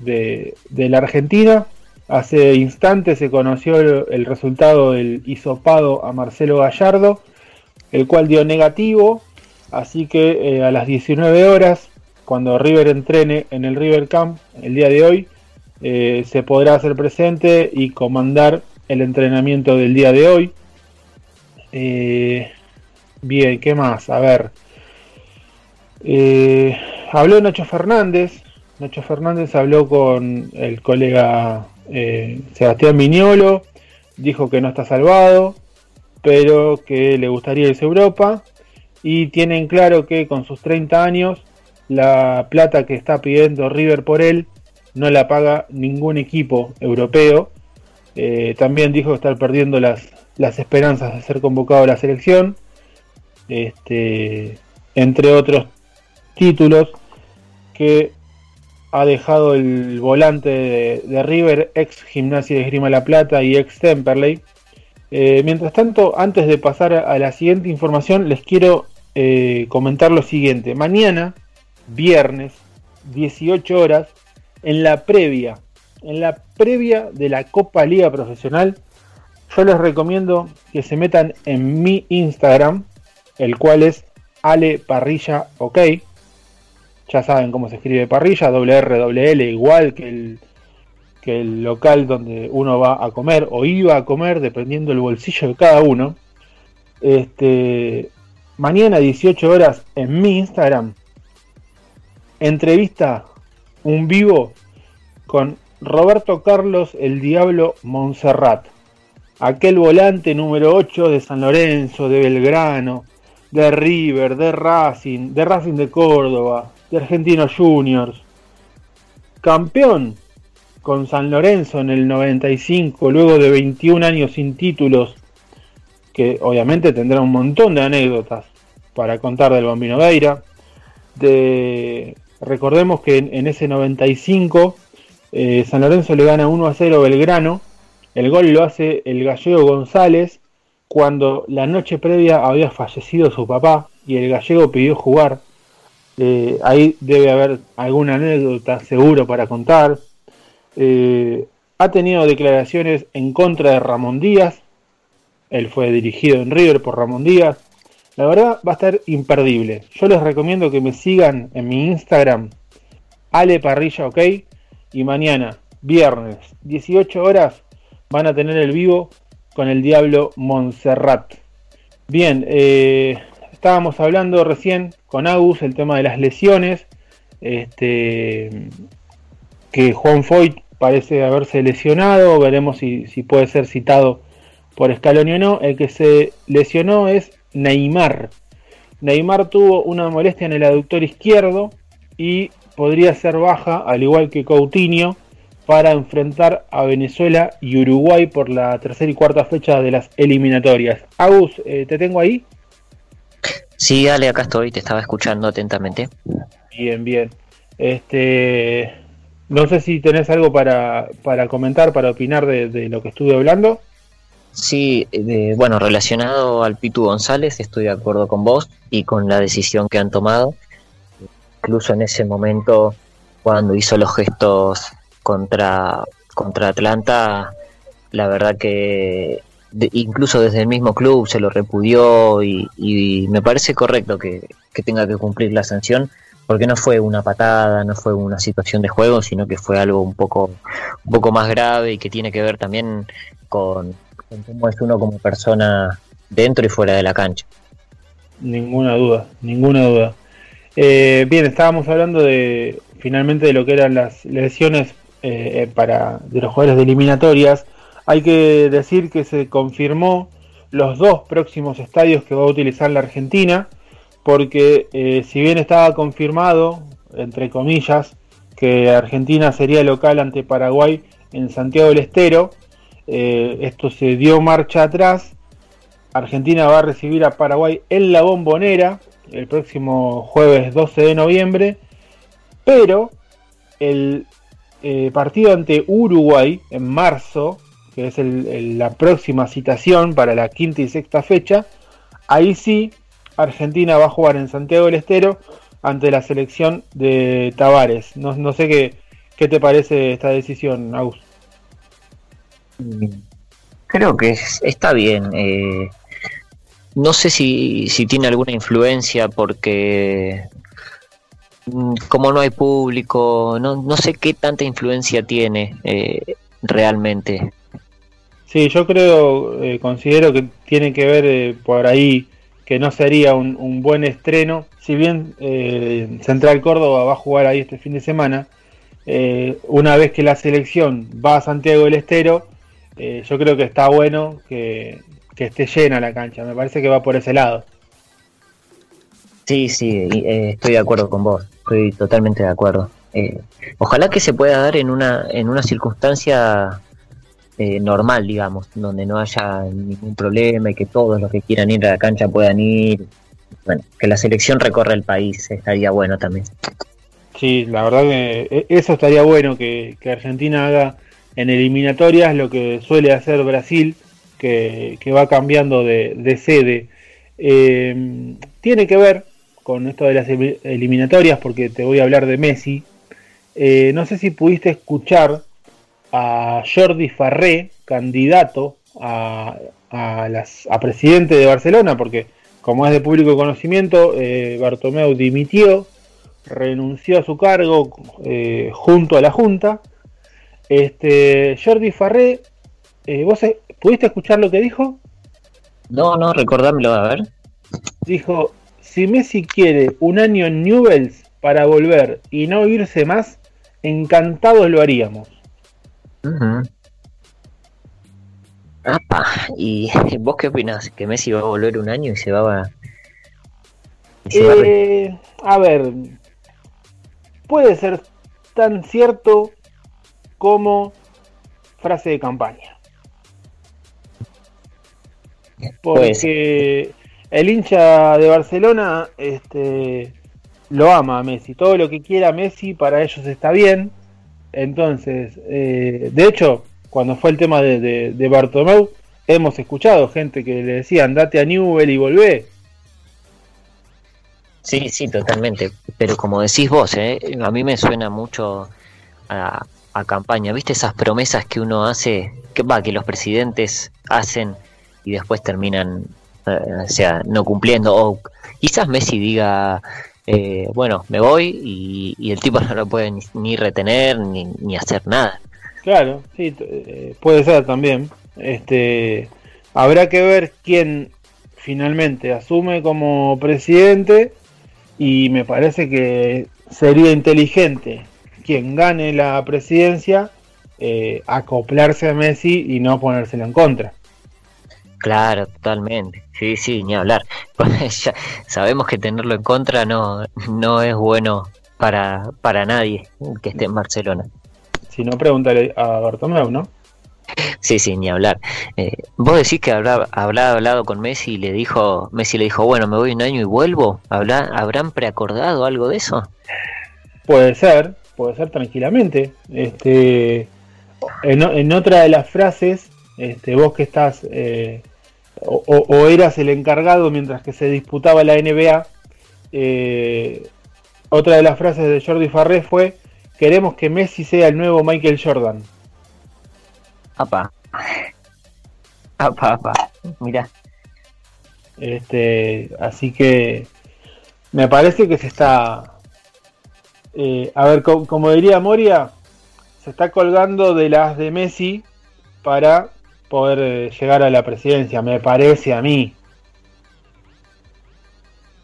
de, de, la Argentina, hace instantes se conoció el, resultado del hisopado a Marcelo Gallardo, el cual dio negativo, así que a las 19 horas, cuando River entrene en el River Camp el día de hoy, eh, se podrá hacer presente y comandar el entrenamiento del día de hoy. Eh, bien, ¿qué más? A ver. habló Nacho Fernández. Nacho Fernández habló con el colega Sebastián Miñolo. Dijo que no está salvado pero que le gustaría irse a Europa y tienen claro que con sus 30 años la plata que está pidiendo River por él no la paga ningún equipo europeo. Eh, también dijo estar perdiendo las, esperanzas de ser convocado a la selección, este, entre otros títulos que ha dejado el volante de, River, ex Gimnasia de Esgrima La Plata y ex Temperley, eh, mientras tanto, antes de pasar a la siguiente información, les quiero eh, comentar lo siguiente. Mañana, viernes, 18 horas, en la previa, en la previa de la Copa Liga Profesional, yo les recomiendo que se metan en mi Instagram, el cual es Ale Parrilla OK. Ya saben cómo se escribe parrilla, doble R, doble L, igual que el que el local donde uno va a comer o iba a comer, dependiendo del bolsillo de cada uno. Este, mañana 18 horas en mi Instagram, entrevista un vivo con Roberto Carlos el Diablo Monserrat, aquel volante número 8 de San Lorenzo, de Belgrano, de River, de Racing, de Racing de Córdoba, de Argentinos Juniors, campeón con San Lorenzo en el 95, luego de 21 años sin títulos, que obviamente tendrá un montón de anécdotas para contar del Bambino Veira. De, recordemos que en, ese 95 eh, San Lorenzo le gana 1 a 0 Belgrano. El gol lo hace el gallego González cuando la noche previa había fallecido su papá y el gallego pidió jugar. Eh, ahí debe haber alguna anécdota seguro para contar. Eh, ha tenido declaraciones en contra de Ramón Díaz. Él fue dirigido en River por Ramón Díaz. La verdad va a estar imperdible. Yo les recomiendo que me sigan en mi Instagram, Ale Parrilla OK. Y mañana, viernes, 18 horas, van a tener el vivo con el Diablo Montserrat. Bien, eh, estábamos hablando recién con Agus el tema de las lesiones. Este, que Juan Foyt parece haberse lesionado, veremos si, puede ser citado por Scaloni o no. El que se lesionó es Neymar. Neymar tuvo una molestia en el aductor izquierdo y podría ser baja, al igual que Coutinho, para enfrentar a Venezuela y Uruguay por la tercera y cuarta fecha de las eliminatorias. Agus, eh, ¿te tengo ahí? Sí, dale, acá estoy, te estaba escuchando atentamente. Bien, bien. Este, no sé si tenés algo para, comentar, para opinar de, lo que estuve hablando. Sí, bueno, relacionado al Pitu González, estoy de acuerdo con vos y con la decisión que han tomado. Incluso en ese momento, cuando hizo los gestos contra, contra Atlanta, la verdad que incluso desde el mismo club se lo repudió y, me parece correcto que, que tenga que cumplir la sanción porque no fue una patada, no fue una situación de juego, sino que fue algo un poco, un poco más grave y que tiene que ver también con, cómo es uno como persona dentro y fuera de la cancha. Ninguna duda, ninguna duda. Eh, bien, estábamos hablando de finalmente de lo que eran las lesiones eh, para de los jugadores de eliminatorias, hay que decir que se confirmó los dos próximos estadios que va a utilizar la Argentina, porque eh, si bien estaba confirmado, entre comillas, que Argentina sería local ante Paraguay en Santiago del Estero, eh, esto se dio marcha atrás. Argentina va a recibir a Paraguay en la bombonera el próximo jueves 12 de noviembre, pero el eh, partido ante Uruguay en marzo, que es la próxima citación para la quinta y sexta fecha, ahí sí Argentina va a jugar en Santiago del Estero ante la selección de Tavares. No, sé qué, qué te parece esta decisión, Agus. Creo que está bien. Eh, no sé si, si tiene alguna influencia porque mm, como no hay público, no, no sé qué tanta influencia tiene eh, realmente. Sí, yo creo, eh, considero que tiene que ver por ahí que no sería un, un buen estreno. Si bien Central Córdoba va a jugar ahí este fin de semana, una vez que la selección va a Santiago del Estero, eh, yo creo que está bueno que, esté llena la cancha. Me parece que va por ese lado. Sí, sí, eh, estoy de acuerdo con vos. Estoy totalmente de acuerdo. Eh, ojalá que se pueda dar en una, en una circunstancia normal, digamos, donde no haya ningún problema y que todos los que quieran ir a la cancha puedan ir. Bueno, que la selección recorra el país estaría bueno también. Sí, la verdad que eso estaría bueno, que, que Argentina haga en eliminatorias lo que suele hacer Brasil, que, va cambiando de, sede. Eh, tiene que ver con esto de las eliminatorias, porque te voy a hablar de Messi. Eh, no sé si pudiste escuchar a Jordi Farré, candidato a, presidente de Barcelona, porque como es de público conocimiento, eh, Bartomeu dimitió, renunció a su cargo junto a la Junta este, Jordi Farré, eh, ¿vos eh, pudiste escuchar lo que dijo? No, no, recordámelo, a ver. Dijo, si Messi quiere un año en Newells para volver y no irse más, encantados lo haríamos. ¿y (laughs) vos qué opinás? ¿Que Messi va a volver un año y se va a... Eh, a ver, puede ser tan cierto como frase de campaña. Porque el hincha de Barcelona este, lo ama a Messi. Todo lo que quiera Messi para ellos está bien. Entonces, eh, de hecho, cuando fue el tema de, de, Bartomeu, hemos escuchado gente que le decía andate a Newell y volvé. Sí, sí, totalmente. Pero como decís vos, ¿eh? a mí me suena mucho a, a campaña. ¿Viste esas promesas que uno hace, que va, que los presidentes hacen y después terminan, eh, o sea, no cumpliendo? O quizás Messi diga, eh, bueno, me voy y, el tipo (laughs) no lo puede ni, retener ni, ni, hacer nada. Claro, sí, eh, puede ser también. Este, habrá que ver quién finalmente asume como presidente y me parece que sería inteligente quien gane la presidencia eh, acoplarse a Messi y no ponérselo en contra. Claro, totalmente. Sí, sí, ni hablar. (laughs) ya sabemos que tenerlo en contra no, no es bueno para, para nadie que esté en Barcelona. Si no, pregúntale a Bartomeu, ¿no? Sí, sí, ni hablar. Eh, ¿Vos decís que habrá, habrá hablado con Messi y le dijo, Messi le dijo, bueno, me voy un año y vuelvo? ¿Habrá, ¿Habrán preacordado algo de eso? Puede ser, puede ser tranquilamente. Este, en, otra de las frases, este, vos que estás eh, o, eras el encargado mientras que se disputaba la NBA, eh, otra de las frases de Jordi Farré fue, queremos que Messi sea el nuevo Michael Jordan. Apa. Apa, apa. Mira. Este, así que me parece que se está eh, a ver, como diría Moria, se está colgando de las de Messi para poder eh, llegar a la presidencia, me parece a mí.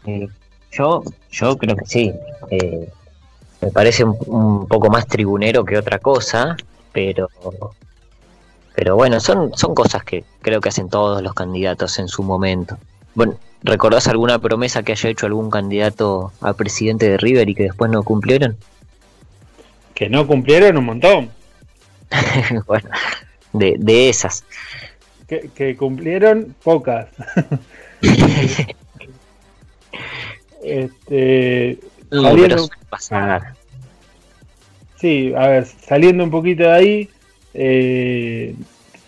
Eh, yo, yo creo que sí. me parece un, poco más tribunero que otra cosa, pero pero bueno, son, son cosas que creo que hacen todos los candidatos en su momento. Bueno, ¿recordás alguna promesa que haya hecho algún candidato a presidente de River y que después no cumplieron? Que no cumplieron un montón. (laughs) bueno, de, de esas. Que, cumplieron pocas. (laughs) este, Sí, a ver, saliendo un poquito de ahí, eh,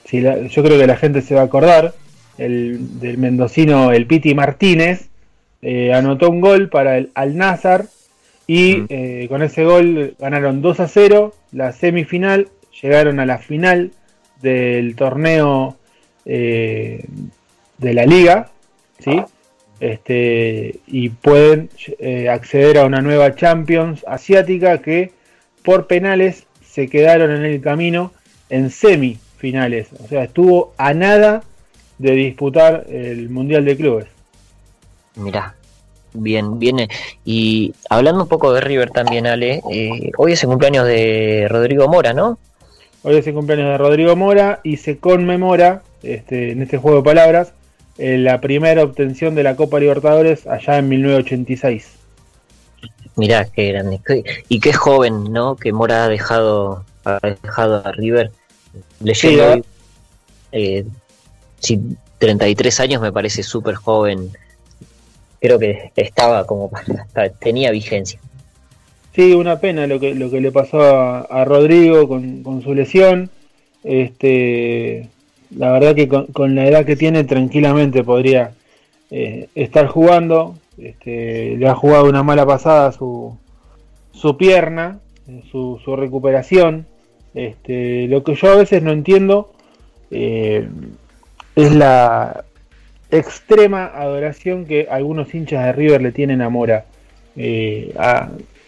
si yo creo que la gente se va a acordar el, del mendocino el Piti Martínez, eh, anotó un gol para el Al Nazar y eh, con ese gol ganaron 2 a 0 la semifinal, llegaron a la final del torneo de la liga, ¿sí? Este, y pueden acceder a una nueva Champions asiática que por penales se quedaron en el camino en semifinales. O sea, estuvo a nada de disputar el Mundial de Clubes. Mirá, bien, viene. Y hablando un poco de River también, Ale, eh, hoy es el cumpleaños de Rodrigo Mora, ¿no? Hoy es el cumpleaños de Rodrigo Mora y se conmemora, este, en este juego de palabras, eh, la primera obtención de la Copa Libertadores allá en 1986. Mirá, qué grande. Y qué joven, ¿no? Que Mora ha dejado, ha dejado a River Leyendo eh, 33 años me parece súper joven. Creo que estaba como tenía vigencia. Sí, una pena lo que, lo que le pasó a, Rodrigo con, su lesión. Este, la verdad que con, la edad que tiene tranquilamente podría eh, estar jugando. Este, le ha jugado una mala pasada su, su pierna, su, su recuperación. Este, lo que yo a veces no entiendo eh, es la extrema adoración que algunos hinchas de River le tienen a Mora, eh,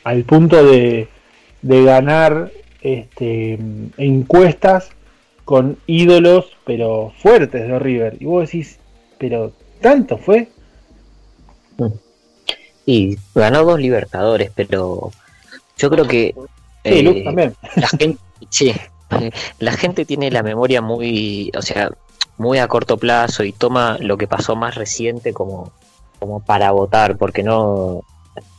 al punto de, ganar este, encuestas con ídolos, pero fuertes de River. Y vos decís, pero tanto fue. Y ganó dos Libertadores, pero yo creo que sí, también. la gente Sí, (laughs) la gente tiene la memoria muy, o sea, muy a corto plazo y toma lo que pasó más reciente como, como para votar, porque no.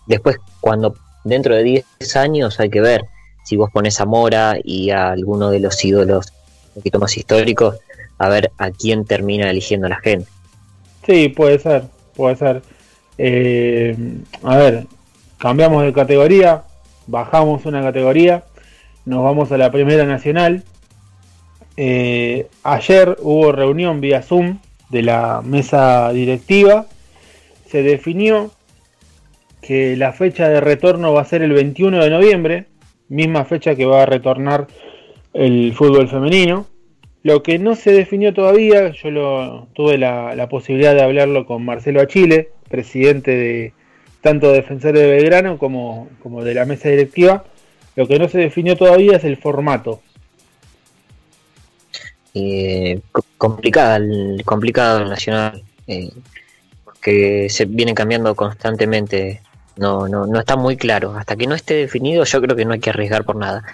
Después, cuando dentro de 10 años hay que ver si vos pones a Mora y a alguno de los ídolos un poquito más históricos, a ver a quién termina eligiendo la gente. Sí, puede ser, puede ser. Eh, a ver, cambiamos de categoría, bajamos una categoría nos vamos a la Primera Nacional. Eh, ayer hubo reunión vía Zoom de la mesa directiva. Se definió que la fecha de retorno va a ser el 21 de noviembre, misma fecha que va a retornar el fútbol femenino. Lo que no se definió todavía, yo lo, tuve la, posibilidad de hablarlo con Marcelo Achille, presidente de tanto Defensores de Belgrano como de la mesa directiva, lo que no se definió todavía es el formato. Eh, complicada, complicado el nacional, eh, porque se viene cambiando constantemente. No, no, no está muy claro. Hasta que no esté definido, yo creo que no hay que arriesgar por nada.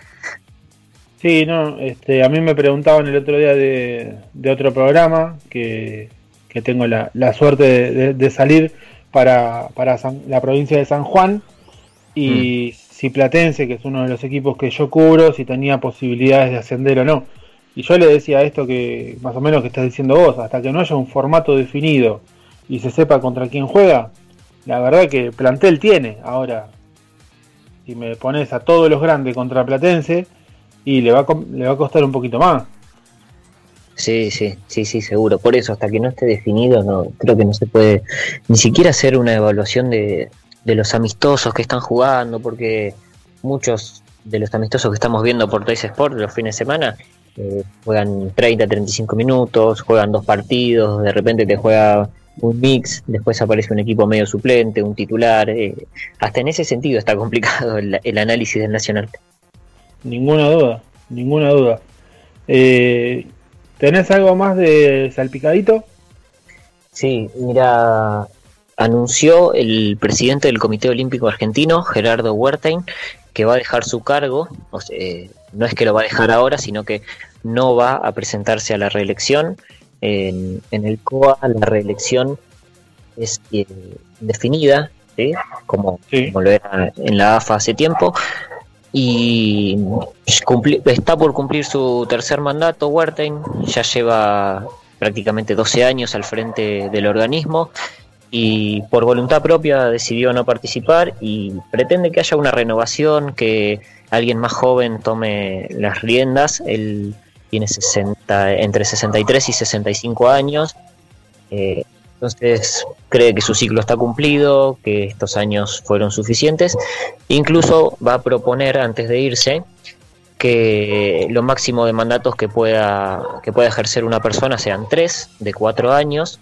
Sí, no, este, a mí me preguntaban el otro día de, otro programa que, tengo la, suerte de, salir para, para la provincia de San Juan y mm si Platense, que es uno de los equipos que yo cubro, si tenía posibilidades de ascender o no. Y yo le decía esto que más o menos que estás diciendo vos, hasta que no haya un formato definido y se sepa contra quién juega, la verdad que plantel tiene. Ahora, si me pones a todos los grandes contra Platense, y le va a, le va a costar un poquito más. Sí, sí, sí, sí, seguro. Por eso, hasta que no esté definido, no creo que no se puede ni siquiera hacer una evaluación de, de los amistosos que están jugando, porque muchos de los amistosos que estamos viendo por Toys Sport los fines de semana eh, juegan 30, 35 minutos, juegan dos partidos, de repente te juega un mix, después aparece un equipo medio suplente, un titular. Eh, hasta en ese sentido está complicado el, análisis del Nacional. Ninguna duda, ninguna duda. Eh, ¿Tenés algo más de salpicadito? Sí, mira, anunció el presidente del Comité Olímpico Argentino, Gerardo Huertain, que va a dejar su cargo, eh, no es que lo va a dejar ahora, sino que no va a presentarse a la reelección. En, el COA la reelección es eh, definida, como, como, lo era en la AFA hace tiempo, y está por cumplir su tercer mandato, Wertheim, ya lleva prácticamente 12 años al frente del organismo y por voluntad propia decidió no participar y pretende que haya una renovación, que alguien más joven tome las riendas. Él tiene 60, entre 63 y 65 años. Eh, entonces cree que su ciclo está cumplido, que estos años fueron suficientes. Incluso va a proponer antes de irse que lo máximo de mandatos que pueda, que pueda ejercer una persona sean tres de cuatro años,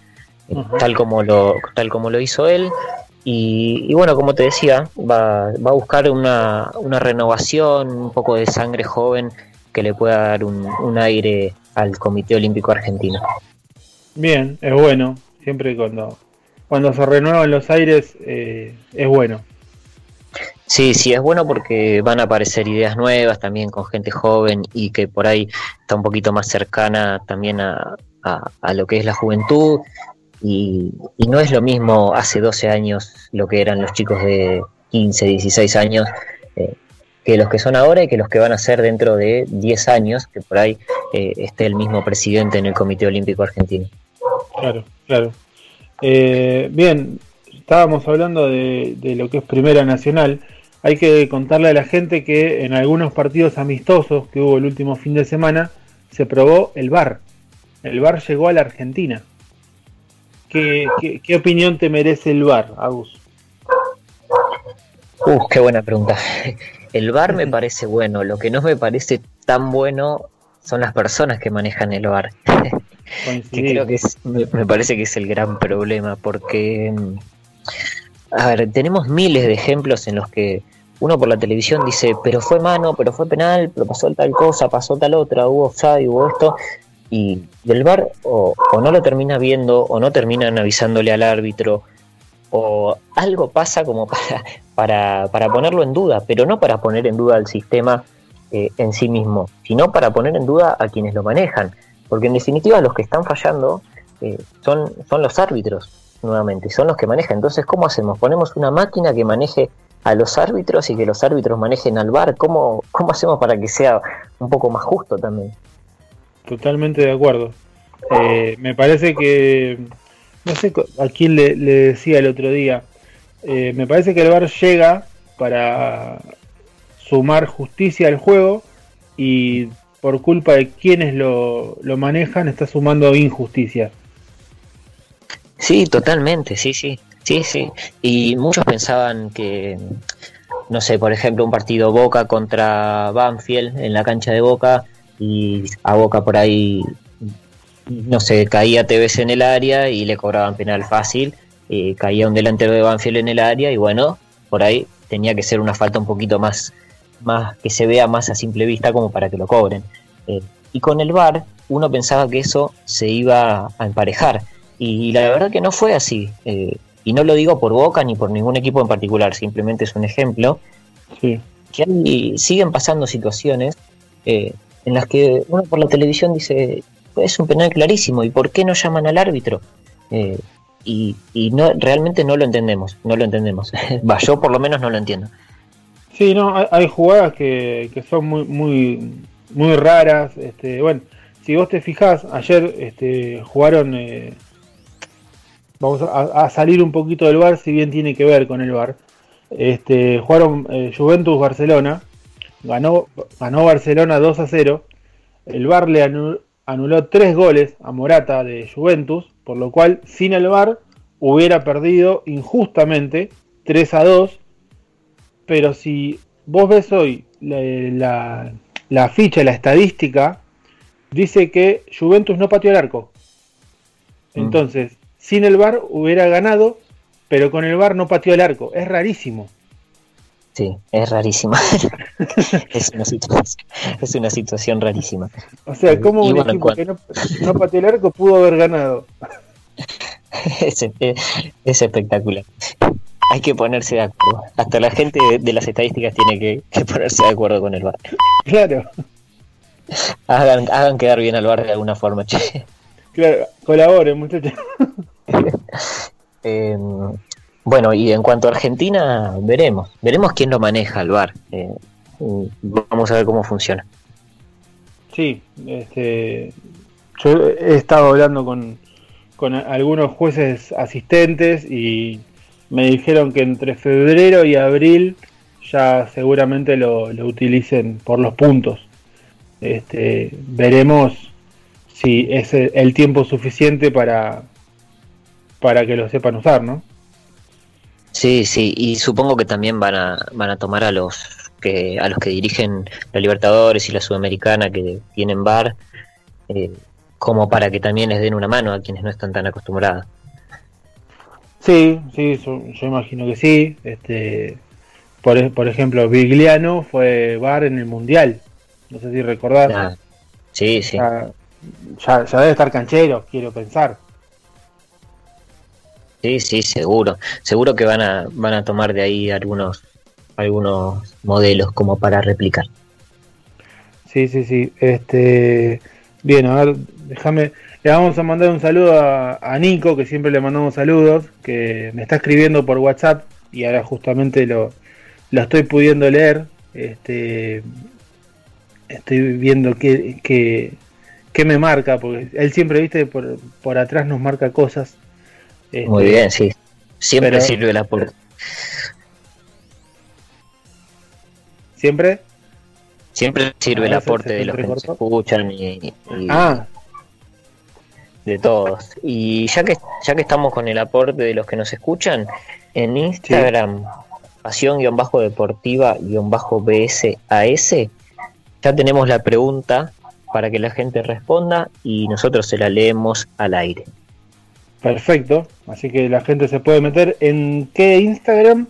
tal, como lo, tal como lo hizo él. Y, bueno, como te decía, va, va a buscar una, una, renovación, un poco de sangre joven que le pueda dar un, un aire al Comité Olímpico Argentino. Bien, es bueno siempre cuando, cuando se renuevan los aires eh, es bueno. Sí, sí, es bueno porque van a aparecer ideas nuevas también con gente joven y que por ahí está un poquito más cercana también a, a, lo que es la juventud. Y, no es lo mismo hace 12 años lo que eran los chicos de 15, 16 años eh, que los que son ahora y que los que van a ser dentro de 10 años, que por ahí eh, esté el mismo presidente en el Comité Olímpico Argentino. Claro, claro. Eh, bien, estábamos hablando de, lo que es Primera Nacional. Hay que contarle a la gente que en algunos partidos amistosos que hubo el último fin de semana se probó el VAR. El VAR llegó a la Argentina. ¿Qué, qué, opinión te merece el VAR, Agus? Uh, qué buena pregunta. El VAR me parece bueno. Lo que no me parece tan bueno son las personas que manejan el VAR. (laughs) que creo que me, parece que es el gran problema, porque, mm, a ver, tenemos miles de ejemplos en los que uno por la televisión dice, pero fue mano, pero fue penal, pero pasó tal cosa, pasó tal otra, hubo offside, hubo esto, y del bar o, no lo termina viendo, o no terminan avisándole al árbitro, o algo pasa como (laughs) para, para, para ponerlo en duda, pero no para poner en duda el sistema eh, en sí mismo, sino para poner en duda a quienes lo manejan. Porque en definitiva los que están fallando eh, son, son los árbitros, nuevamente, son los que manejan. Entonces, ¿cómo hacemos? Ponemos una máquina que maneje a los árbitros y que los árbitros manejen al bar. ¿Cómo, cómo hacemos para que sea un poco más justo también? Totalmente de acuerdo. Eh, me parece que, no sé a quién le, decía el otro día, eh, me parece que el bar llega para sumar justicia al juego y por culpa de quienes lo, manejan, está sumando injusticia. Sí, totalmente, sí, sí, sí, sí. Y muchos pensaban que, no sé, por ejemplo, un partido Boca contra Banfield en la cancha de Boca y a Boca por ahí, no sé, caía TVS en el área y le cobraban penal fácil, y caía un delantero de Banfield en el área y bueno, por ahí tenía que ser una falta un poquito más más que se vea más a simple vista como para que lo cobren. Eh, y con el VAR uno pensaba que eso se iba a emparejar y la verdad que no fue así. Eh, y no lo digo por Boca ni por ningún equipo en particular, simplemente es un ejemplo. Que siguen pasando situaciones eh, en las que uno por la televisión dice, es un penal clarísimo, ¿y por qué no llaman al árbitro? y, y no realmente no lo entendemos, no lo entendemos. (laughs) Va, yo por lo menos no lo entiendo. Sí, no, hay, jugadas que, que, son muy, muy, muy raras. Este, bueno, si vos te fijás, ayer este, jugaron, eh, vamos a, salir un poquito del bar, si bien tiene que ver con el bar. Este, jugaron eh, Juventus Barcelona, ganó, ganó Barcelona 2 a 0. El bar le anuló tres goles a Morata de Juventus, por lo cual sin el bar hubiera perdido injustamente 3 a 2 pero si vos ves hoy la, ficha, la estadística, dice que Juventus no pateó el arco. Mm. Entonces, sin el VAR hubiera ganado, pero con el VAR no pateó el arco. Es rarísimo. Sí, es rarísima. (laughs) es, una situación, es una situación rarísima. O sea, ¿cómo un equipo que no, no, pateó el arco pudo haber ganado? (laughs) es, es espectacular. hay que ponerse de acuerdo. Hasta la gente de, las estadísticas tiene que, ponerse de acuerdo con el bar. Claro. Hagan, hagan quedar bien al bar de alguna forma, che. Claro, colaboren, muchachos. (laughs) Em, bueno, y en cuanto a Argentina, veremos. Veremos quién lo maneja al bar. Eh, vamos a ver cómo funciona. Sí, este, yo he estado hablando con, con algunos jueces asistentes y me dijeron que entre febrero y abril ya seguramente lo, lo utilicen por los puntos. Este, veremos si es el tiempo suficiente para, para que lo sepan usar, ¿no? Sí, sí, y supongo que también van a, van a tomar a los que a los que dirigen la Libertadores y la Sudamericana que tienen bar eh, como para que también les den una mano a quienes no están tan acostumbrados. Sí, sí, yo, imagino que sí. Este, por, por ejemplo, Vigliano fue bar en el Mundial. No sé si recordás. Ah, sí, sí. Ya, ya, debe estar canchero, quiero pensar. Sí, sí, seguro. Seguro que van a, van a tomar de ahí algunos, algunos modelos como para replicar. Sí, sí, sí. Este, bien, a ver, déjame. Le vamos a mandar un saludo a, Nico, que siempre le mandamos saludos, que me está escribiendo por WhatsApp y ahora justamente lo, lo estoy pudiendo leer. Este, estoy viendo qué, qué, me marca, porque él siempre, viste, por, por atrás nos marca cosas. Muy este, bien, sí. Siempre sirve el aporte. ¿Siempre? Siempre sirve el ah, aporte de los que nos escuchan y, ah. de todos. Y ya que ya que estamos con el aporte de los que nos escuchan, en Instagram, pasión-deportiva-bsas, ya tenemos la pregunta para que la gente responda y nosotros se la leemos al aire. Perfecto, así que la gente se puede meter en qué Instagram?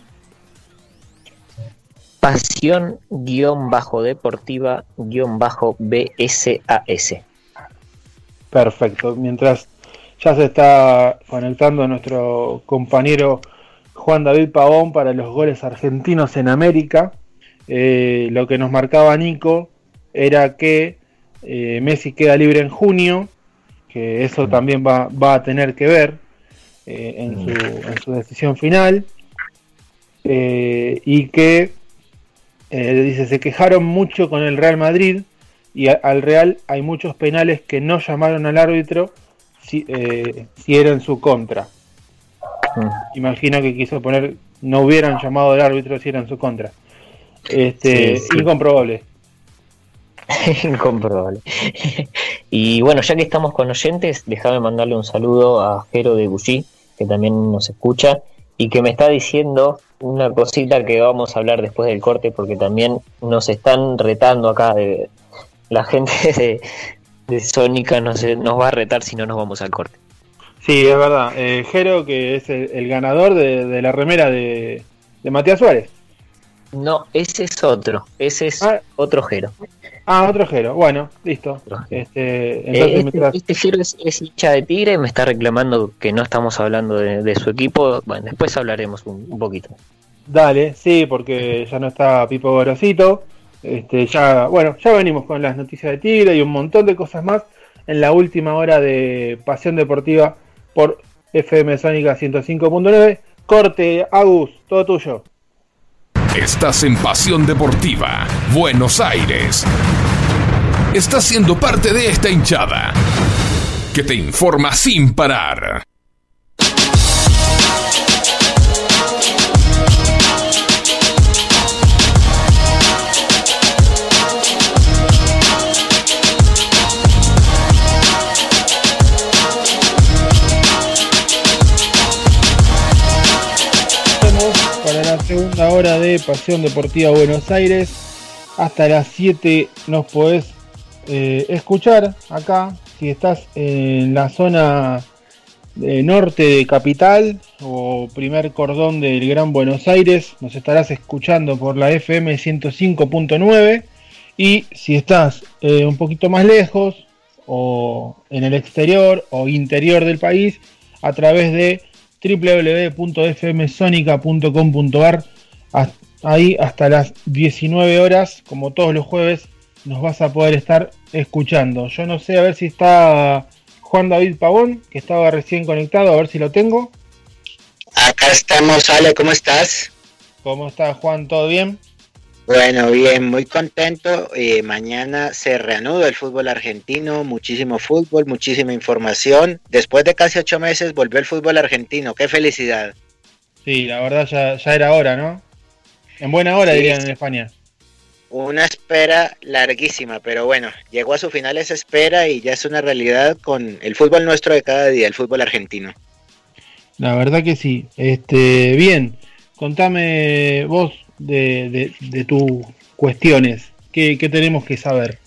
Pasión-deportiva-bsas. Perfecto, mientras ya se está conectando nuestro compañero Juan David Pavón para los goles argentinos en América, eh, lo que nos marcaba Nico era que eh, Messi queda libre en junio, que eso también va, a tener que ver eh, en, su, en, su, decisión final, eh, y que dice, se quejaron mucho con el Real Madrid y al Real hay muchos penales que no llamaron al árbitro si, si era en su contra. Mm. Imagino que quiso poner, no hubieran llamado al árbitro si era en su contra. Este, Incomprobable. (laughs) Incomprobable. y bueno, ya que estamos con oyentes, déjame mandarle un saludo a Jero de Gucci, que también nos escucha y que me está diciendo una cosita que vamos a hablar después del corte, porque también nos están retando acá de la gente (laughs) de, de Sónica nos, nos va a retar si no nos vamos al corte. Sí, es verdad. Eh, Jero, que es el, ganador de, la remera de, de Matías Suárez. No, ese es otro. Ese es ah. otro Jero. Ah, otro Jero. Bueno, listo. Este, eh, este, este, Jero es, hincha de Tigre me está reclamando que no estamos hablando de, su equipo. Bueno, después hablaremos un, poquito. Dale, sí, porque ya no está Pipo Gorosito. Este, ya, bueno, ya venimos con las noticias de Tigre y un montón de cosas más en la última hora de Pasión Deportiva por FM Sónica 105.9. Corte, Agus, todo tuyo. Estás en Pasión Deportiva, Buenos Aires. Estás siendo parte de esta hinchada que te informa sin parar. Hora de Pasión Deportiva Buenos Aires. Hasta las 7 nos podés eh, escuchar acá. Si estás en la zona de norte de Capital o primer cordón del Gran Buenos Aires, nos estarás escuchando por la FM 105.9. Y si estás eh, un poquito más lejos o en el exterior o interior del país, a través de www.fmsonica.com.ar. Ahí hasta las 19 horas, como todos los jueves, nos vas a poder estar escuchando. Yo no sé a ver si está Juan David Pavón, que estaba recién conectado, a ver si lo tengo. Acá estamos, Ale, ¿cómo estás? ¿Cómo está Juan? ¿Todo bien? Bueno, bien, muy contento. Eh, mañana se reanuda el fútbol argentino, muchísimo fútbol, muchísima información. Después de casi ocho meses volvió el fútbol argentino, qué felicidad. Sí, la verdad ya, ya era hora, ¿no? En buena hora dirían en España. Una espera larguísima, pero bueno, llegó a su final esa espera y ya es una realidad con el fútbol nuestro de cada día, el fútbol argentino. La verdad que sí. Este, bien, contame vos de, tus cuestiones. ¿Qué, tenemos que saber?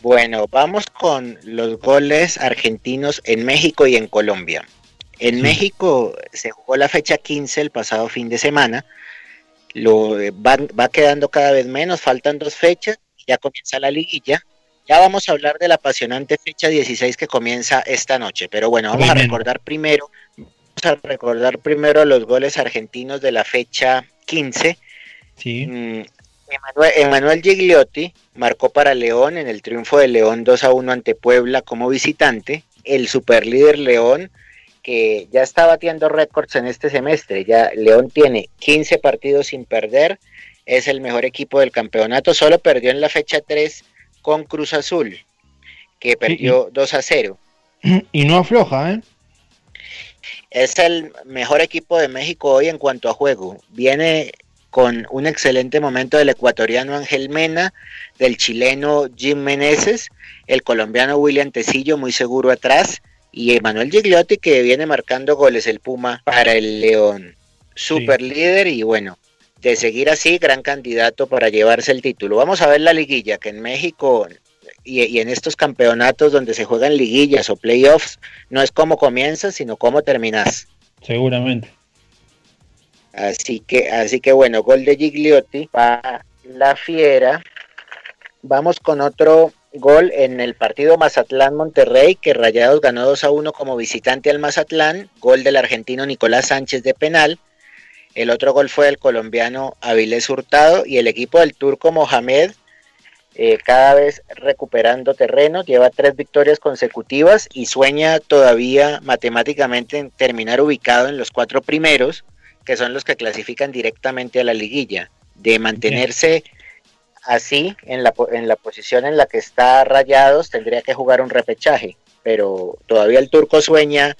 Bueno, vamos con los goles argentinos en México y en Colombia. En México se jugó la fecha 15 el pasado fin de semana. Lo, va, va quedando cada vez menos, faltan dos fechas, ya comienza la liguilla. Ya vamos a hablar de la apasionante fecha 16 que comienza esta noche, pero bueno, vamos a recordar primero a recordar primero los goles argentinos de la fecha 15. Sí. Mm, Emanuel, Gigliotti marcó para León en el triunfo de León 2 a 1 ante Puebla como visitante. El superlíder León, que ya está batiendo récords en este semestre. Ya León tiene 15 partidos sin perder. Es el mejor equipo del campeonato. Solo perdió en la fecha 3 con Cruz Azul, que perdió 2 a 0. (clears throat) Y no afloja, ¿eh? es el mejor equipo de México hoy en cuanto a juego. Viene con un excelente momento del ecuatoriano Ángel Mena, del chileno Jim Meneses, el colombiano William Tecillo muy seguro atrás y Emanuel Gigliotti que viene marcando goles el Puma para el León. Super líder y bueno, de seguir así, gran candidato para llevarse el título. Vamos a ver la liguilla, que en México y, en estos campeonatos donde se juegan liguillas o playoffs, no es cómo comienzas, sino cómo terminas. Seguramente. Así que, así que bueno, gol de Gigliotti para la Fiera. Vamos con otro gol en el partido Mazatlán-Monterrey, que Rayados ganó 2 a 1 como visitante al Mazatlán. Gol del argentino Nicolás Sánchez de penal. El otro gol fue del colombiano Avilés Hurtado y el equipo del turco Mohamed eh, cada vez recuperando terreno, lleva tres victorias consecutivas y sueña todavía matemáticamente en terminar ubicado en los cuatro primeros, que son los que clasifican directamente a la liguilla. De mantenerse así en la, en la posición en la que está Rayados, tendría que jugar un repechaje, pero todavía el turco sueña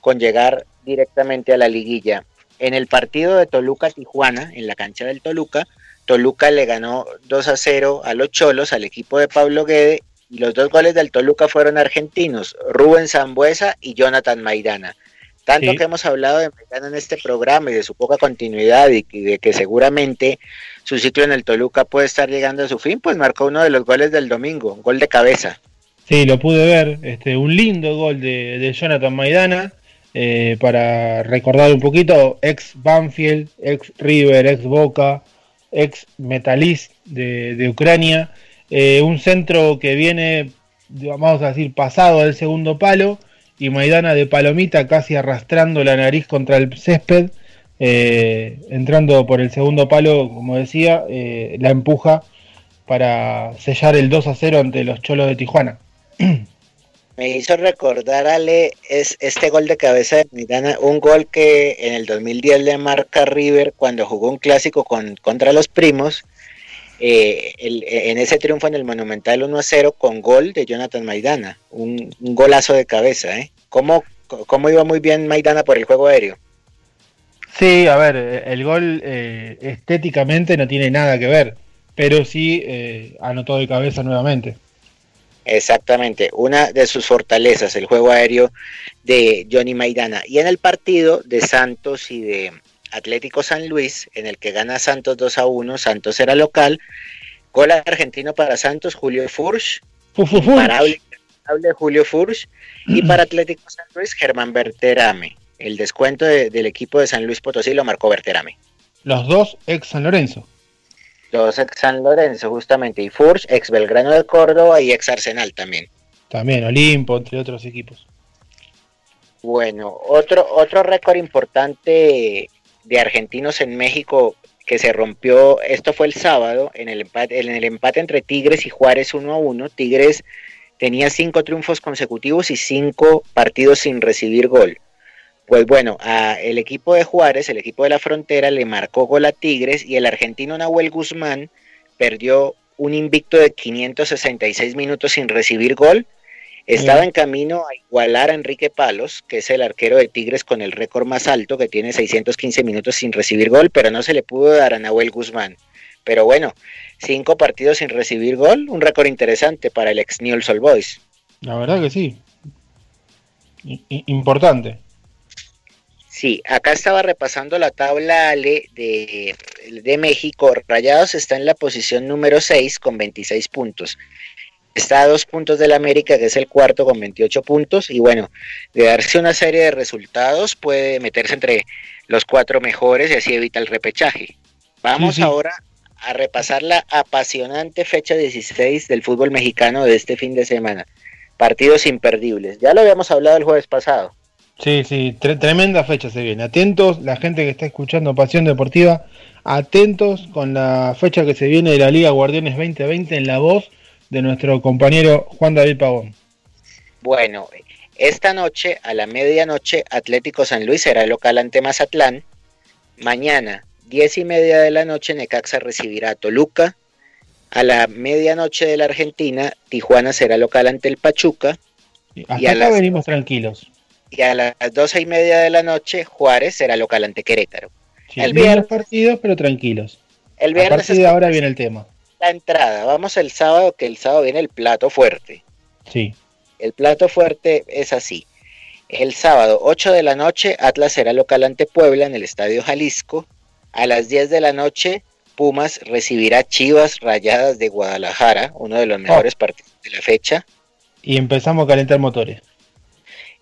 con llegar directamente a la liguilla. En el partido de Toluca-Tijuana, en la cancha del Toluca, Toluca le ganó 2 a 0 a los Cholos, al equipo de Pablo Guede, y los dos goles del Toluca fueron argentinos, Rubén Zambuesa y Jonathan Maidana. Tanto que hemos hablado de Maidana en este programa y de su poca continuidad y, de que seguramente su ciclo en el Toluca puede estar llegando a su fin, pues marcó uno de los goles del domingo, un gol de cabeza. Sí, lo pude ver, este, un lindo gol de, Jonathan Maidana, eh, para recordar un poquito, ex Banfield, ex River, ex Boca, ex Metalist de, Ucrania, eh, un centro que viene, vamos a decir, pasado al segundo palo, y Maidana de palomita casi arrastrando la nariz contra el césped, eh, entrando por el segundo palo, como decía, eh, la empuja para sellar el 2 a 0 ante los Cholos de Tijuana. (clears throat) Me hizo recordar, Ale, es este gol de cabeza de Maidana, un gol que en el 2010 le marca River cuando jugó un clásico con, contra los primos. Eh, en ese triunfo en el Monumental 1 a 0 con gol de Jonathan Maidana, un, golazo de cabeza. ¿eh? ¿Cómo, ¿Cómo, iba muy bien Maidana por el juego aéreo? Sí, a ver, el gol eh, estéticamente no tiene nada que ver, pero sí eh, anotó de cabeza nuevamente. Exactamente, una de sus fortalezas, el juego aéreo de Johnny Maidana. Y en el partido de Santos y de Atlético San Luis, en el que gana Santos 2 a 1, Santos era local, gol argentino para Santos, Julio Furch, imparable, Julio Furch, y para Atlético San Luis, Germán Berterame. El descuento del equipo de San Luis Potosí lo marcó Berterame. Los dos ex San Lorenzo. Los ex San Lorenzo, justamente, y Furch, ex Belgrano de Córdoba y ex Arsenal también. También, Olimpo, entre otros equipos. Bueno, otro, otro récord importante de argentinos en México que se rompió, esto fue el sábado, en el empate, en el empate entre Tigres y Juárez 1 a 1. Tigres tenía cinco triunfos consecutivos y cinco partidos sin recibir gol. Pues bueno, a el equipo de Juárez, el equipo de la frontera, le marcó gol a Tigres y el argentino Nahuel Guzmán perdió un invicto de 566 minutos sin recibir gol estaba en camino a igualar a Enrique Palos, que es el arquero de Tigres con el récord más alto, que tiene 615 minutos sin recibir gol, pero no se le pudo dar a Nahuel Guzmán. Pero bueno, cinco partidos sin recibir gol, un récord interesante para el ex Newell's Old Boys. La verdad que sí. importante. Sí, acá estaba repasando la tabla Ale de, de México. Rayados está en la posición número 6 con 26 puntos. Está a dos puntos del América, que es el cuarto con 28 puntos. Y bueno, de darse una serie de resultados, puede meterse entre los cuatro mejores y así evita el repechaje. Vamos ahora a repasar la apasionante fecha 16 del fútbol mexicano de este fin de semana. Partidos imperdibles. Ya lo habíamos hablado el jueves pasado. Sí, sí, tremenda fecha se viene. Atentos, la gente que está escuchando Pasión Deportiva, atentos con la fecha que se viene de la Liga Guardianes 2020 en la voz de nuestro compañero Juan David Pavón. Bueno, esta noche a la medianoche Atlético San Luis será local ante Mazatlán. Mañana, diez y media de la noche, Necaxa recibirá a Toluca. A la medianoche de la Argentina, Tijuana será local ante el Pachuca. y a acá venimos tranquilos. Y a las doce y media de la noche, Juárez será local ante Querétaro. el viernes partidos, pero tranquilos. El viernes. ahora viene el tema la entrada. Vamos el sábado, que el sábado viene el plato fuerte. Sí. El plato fuerte es así. El sábado, 8 de la noche, Atlas será local ante Puebla en el Estadio Jalisco. A las 10 de la noche, Pumas recibirá Chivas Rayadas de Guadalajara, uno de los mejores oh. partidos de la fecha. Y empezamos a calentar motores.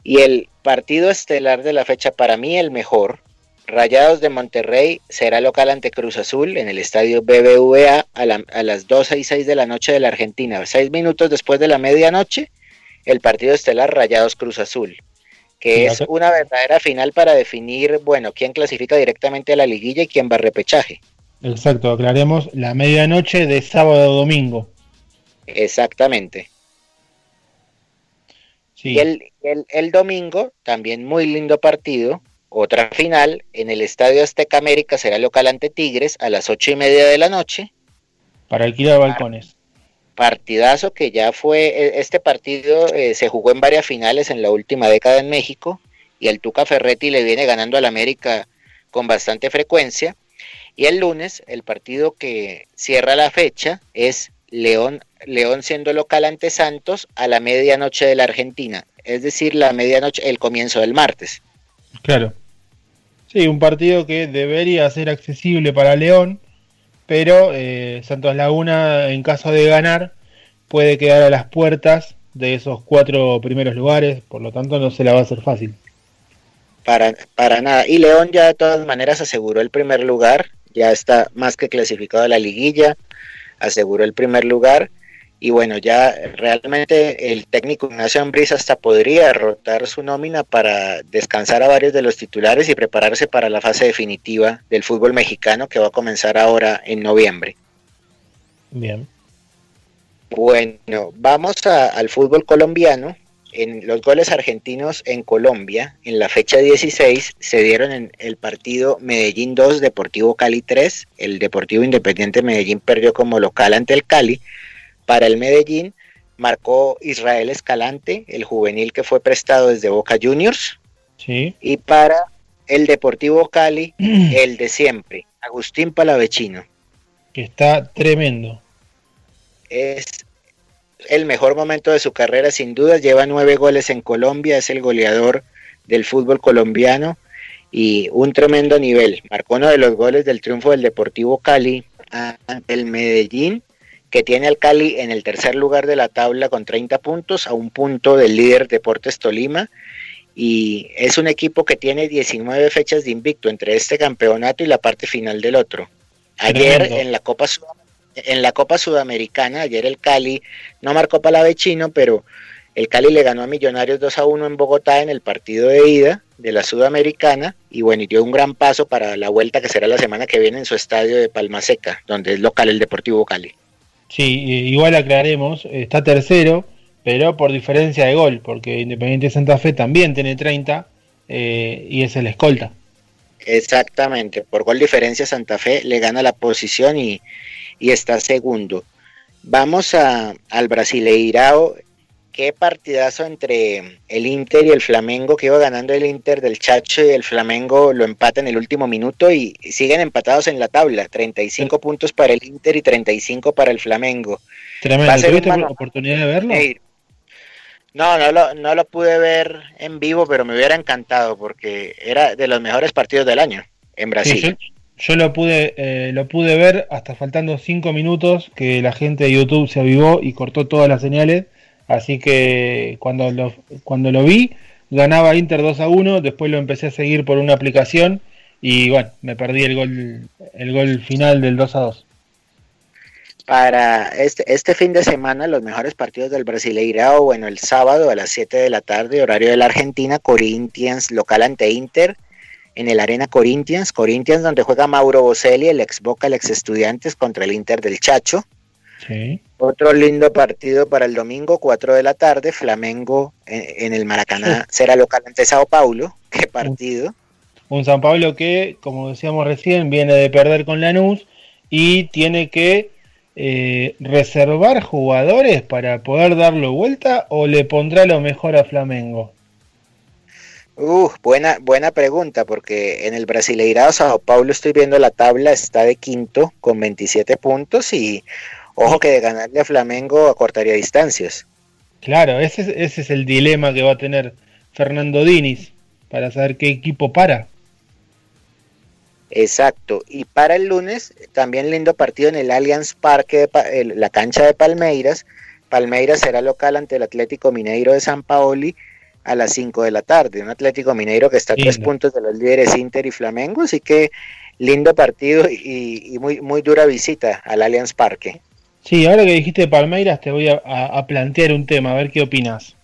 Y el partido estelar de la fecha, para mí el mejor, Rayados de Monterrey será local ante Cruz Azul en el estadio BBVA a, las 12 y 6 de la noche de la Argentina. Seis minutos después de la medianoche, el partido estelar Rayados Cruz Azul, que es una verdadera final para definir, bueno, quién clasifica directamente a la liguilla y quién va a repechaje. Exacto, aclaremos la medianoche de sábado domingo. Exactamente. Y el, el domingo, también muy lindo partido, otra final en el Estadio Azteca América será local ante Tigres a las ocho y media de la noche. Para alquilar balcones. Partidazo que ya fue, e, este partido eh, se jugó en varias finales en la última década en México y el Tuca Ferretti le viene ganando al América con bastante frecuencia. Y el lunes, el partido que cierra la fecha es León, León siendo local ante Santos a la medianoche de la Argentina, es decir, la medianoche, el comienzo del martes. Claro. Sí, un partido que debería ser accesible para León, pero eh, Santos Laguna, en caso de ganar, puede quedar a las puertas de esos cuatro primeros lugares, por lo tanto no se la va a hacer fácil. Para, para nada. Y León ya de todas maneras aseguró el primer lugar, ya está más que clasificado a la liguilla, aseguró el primer lugar y bueno, ya realmente el técnico Ignacio Ambriz hasta podría rotar su nómina para descansar a varios de los titulares y prepararse para la fase definitiva del fútbol mexicano que va a comenzar ahora en noviembre. Bien. Bueno, vamos al fútbol colombiano. En los goles argentinos en Colombia, en la fecha 16, se dieron en el partido Medellín 2, Deportivo Cali 3. El Deportivo Independiente Medellín perdió como local ante el Cali. Para el Medellín marcó Israel Escalante, el juvenil que fue prestado desde Boca Juniors. Sí. Y para el Deportivo Cali, (clears throat) el de siempre, Agustín Palavecino. Que está tremendo. Es el mejor momento de su carrera, sin duda. Lleva nueve goles en Colombia, es el goleador del fútbol colombiano y un tremendo nivel. Marcó uno de los goles del triunfo del Deportivo Cali ante el Medellín que tiene al Cali en el tercer lugar de la tabla con 30 puntos, a un punto del líder Deportes Tolima. Y es un equipo que tiene 19 fechas de invicto entre este campeonato y la parte final del otro. Ayer en la Copa en la Copa Sudamericana, ayer el Cali no marcó para chino, pero El Cali le ganó a Millonarios 2 a 1 en Bogotá en el partido de ida de la Sudamericana y bueno, y dio un gran paso para la vuelta que será la semana que viene en su estadio de Palma Seca, donde es local el Deportivo Cali. Sí, igual aclaremos, está tercero, pero por diferencia de gol, porque Independiente Santa Fe también tiene 30 eh, y es el escolta. Exactamente, por gol diferencia Santa Fe le gana la posición y, y está segundo. Vamos a, al Brasileirao qué partidazo entre el Inter y el Flamengo, que iba ganando el Inter del Chacho y el Flamengo lo empata en el último minuto y siguen empatados en la tabla, 35 puntos para el Inter y 35 para el Flamengo. Tremendo, ¿tuviste la oportunidad de verlo? No, no lo, no lo pude ver en vivo, pero me hubiera encantado porque era de los mejores partidos del año en Brasil. yo, lo pude eh, lo pude ver hasta faltando 5 minutos que la gente de YouTube se avivó y cortó todas las señales Así que cuando lo, cuando lo vi, ganaba Inter 2 a 1, después lo empecé a seguir por una aplicación y bueno, me perdí el gol, el gol final del 2 a 2. Para este, este fin de semana, los mejores partidos del Brasileirao, bueno, el sábado a las 7 de la tarde, horario de la Argentina, Corinthians local ante Inter, en el Arena Corinthians, Corinthians donde juega Mauro Boselli, el ex Boca, el ex Estudiantes contra el Inter del Chacho. Otro lindo partido para el domingo, 4 de la tarde, Flamengo en, el Maracaná será local ante Sao Paulo. Qué partido. Un, San Paulo que, como decíamos recién, viene de perder con Lanús y tiene que eh, reservar jugadores para poder darlo vuelta o le pondrá lo mejor a Flamengo. Uh, buena, buena pregunta, porque en el Brasileirado Sao Paulo estoy viendo la tabla, está de quinto con 27 puntos y Ojo que de ganarle a Flamengo acortaría distancias. Claro, ese, ese es el dilema que va a tener Fernando Diniz para saber qué equipo para. Exacto. Y para el lunes, también lindo partido en el Allianz Parque, la cancha de Palmeiras. Palmeiras será local ante el Atlético Mineiro de San Paoli a las 5 de la tarde. Un Atlético Mineiro que está a tres puntos de los líderes Inter y Flamengo. Así que lindo partido y, y muy, muy dura visita al Allianz Parque. Sí, ahora que dijiste Palmeiras, te voy a, plantear un tema, a ver qué opinas.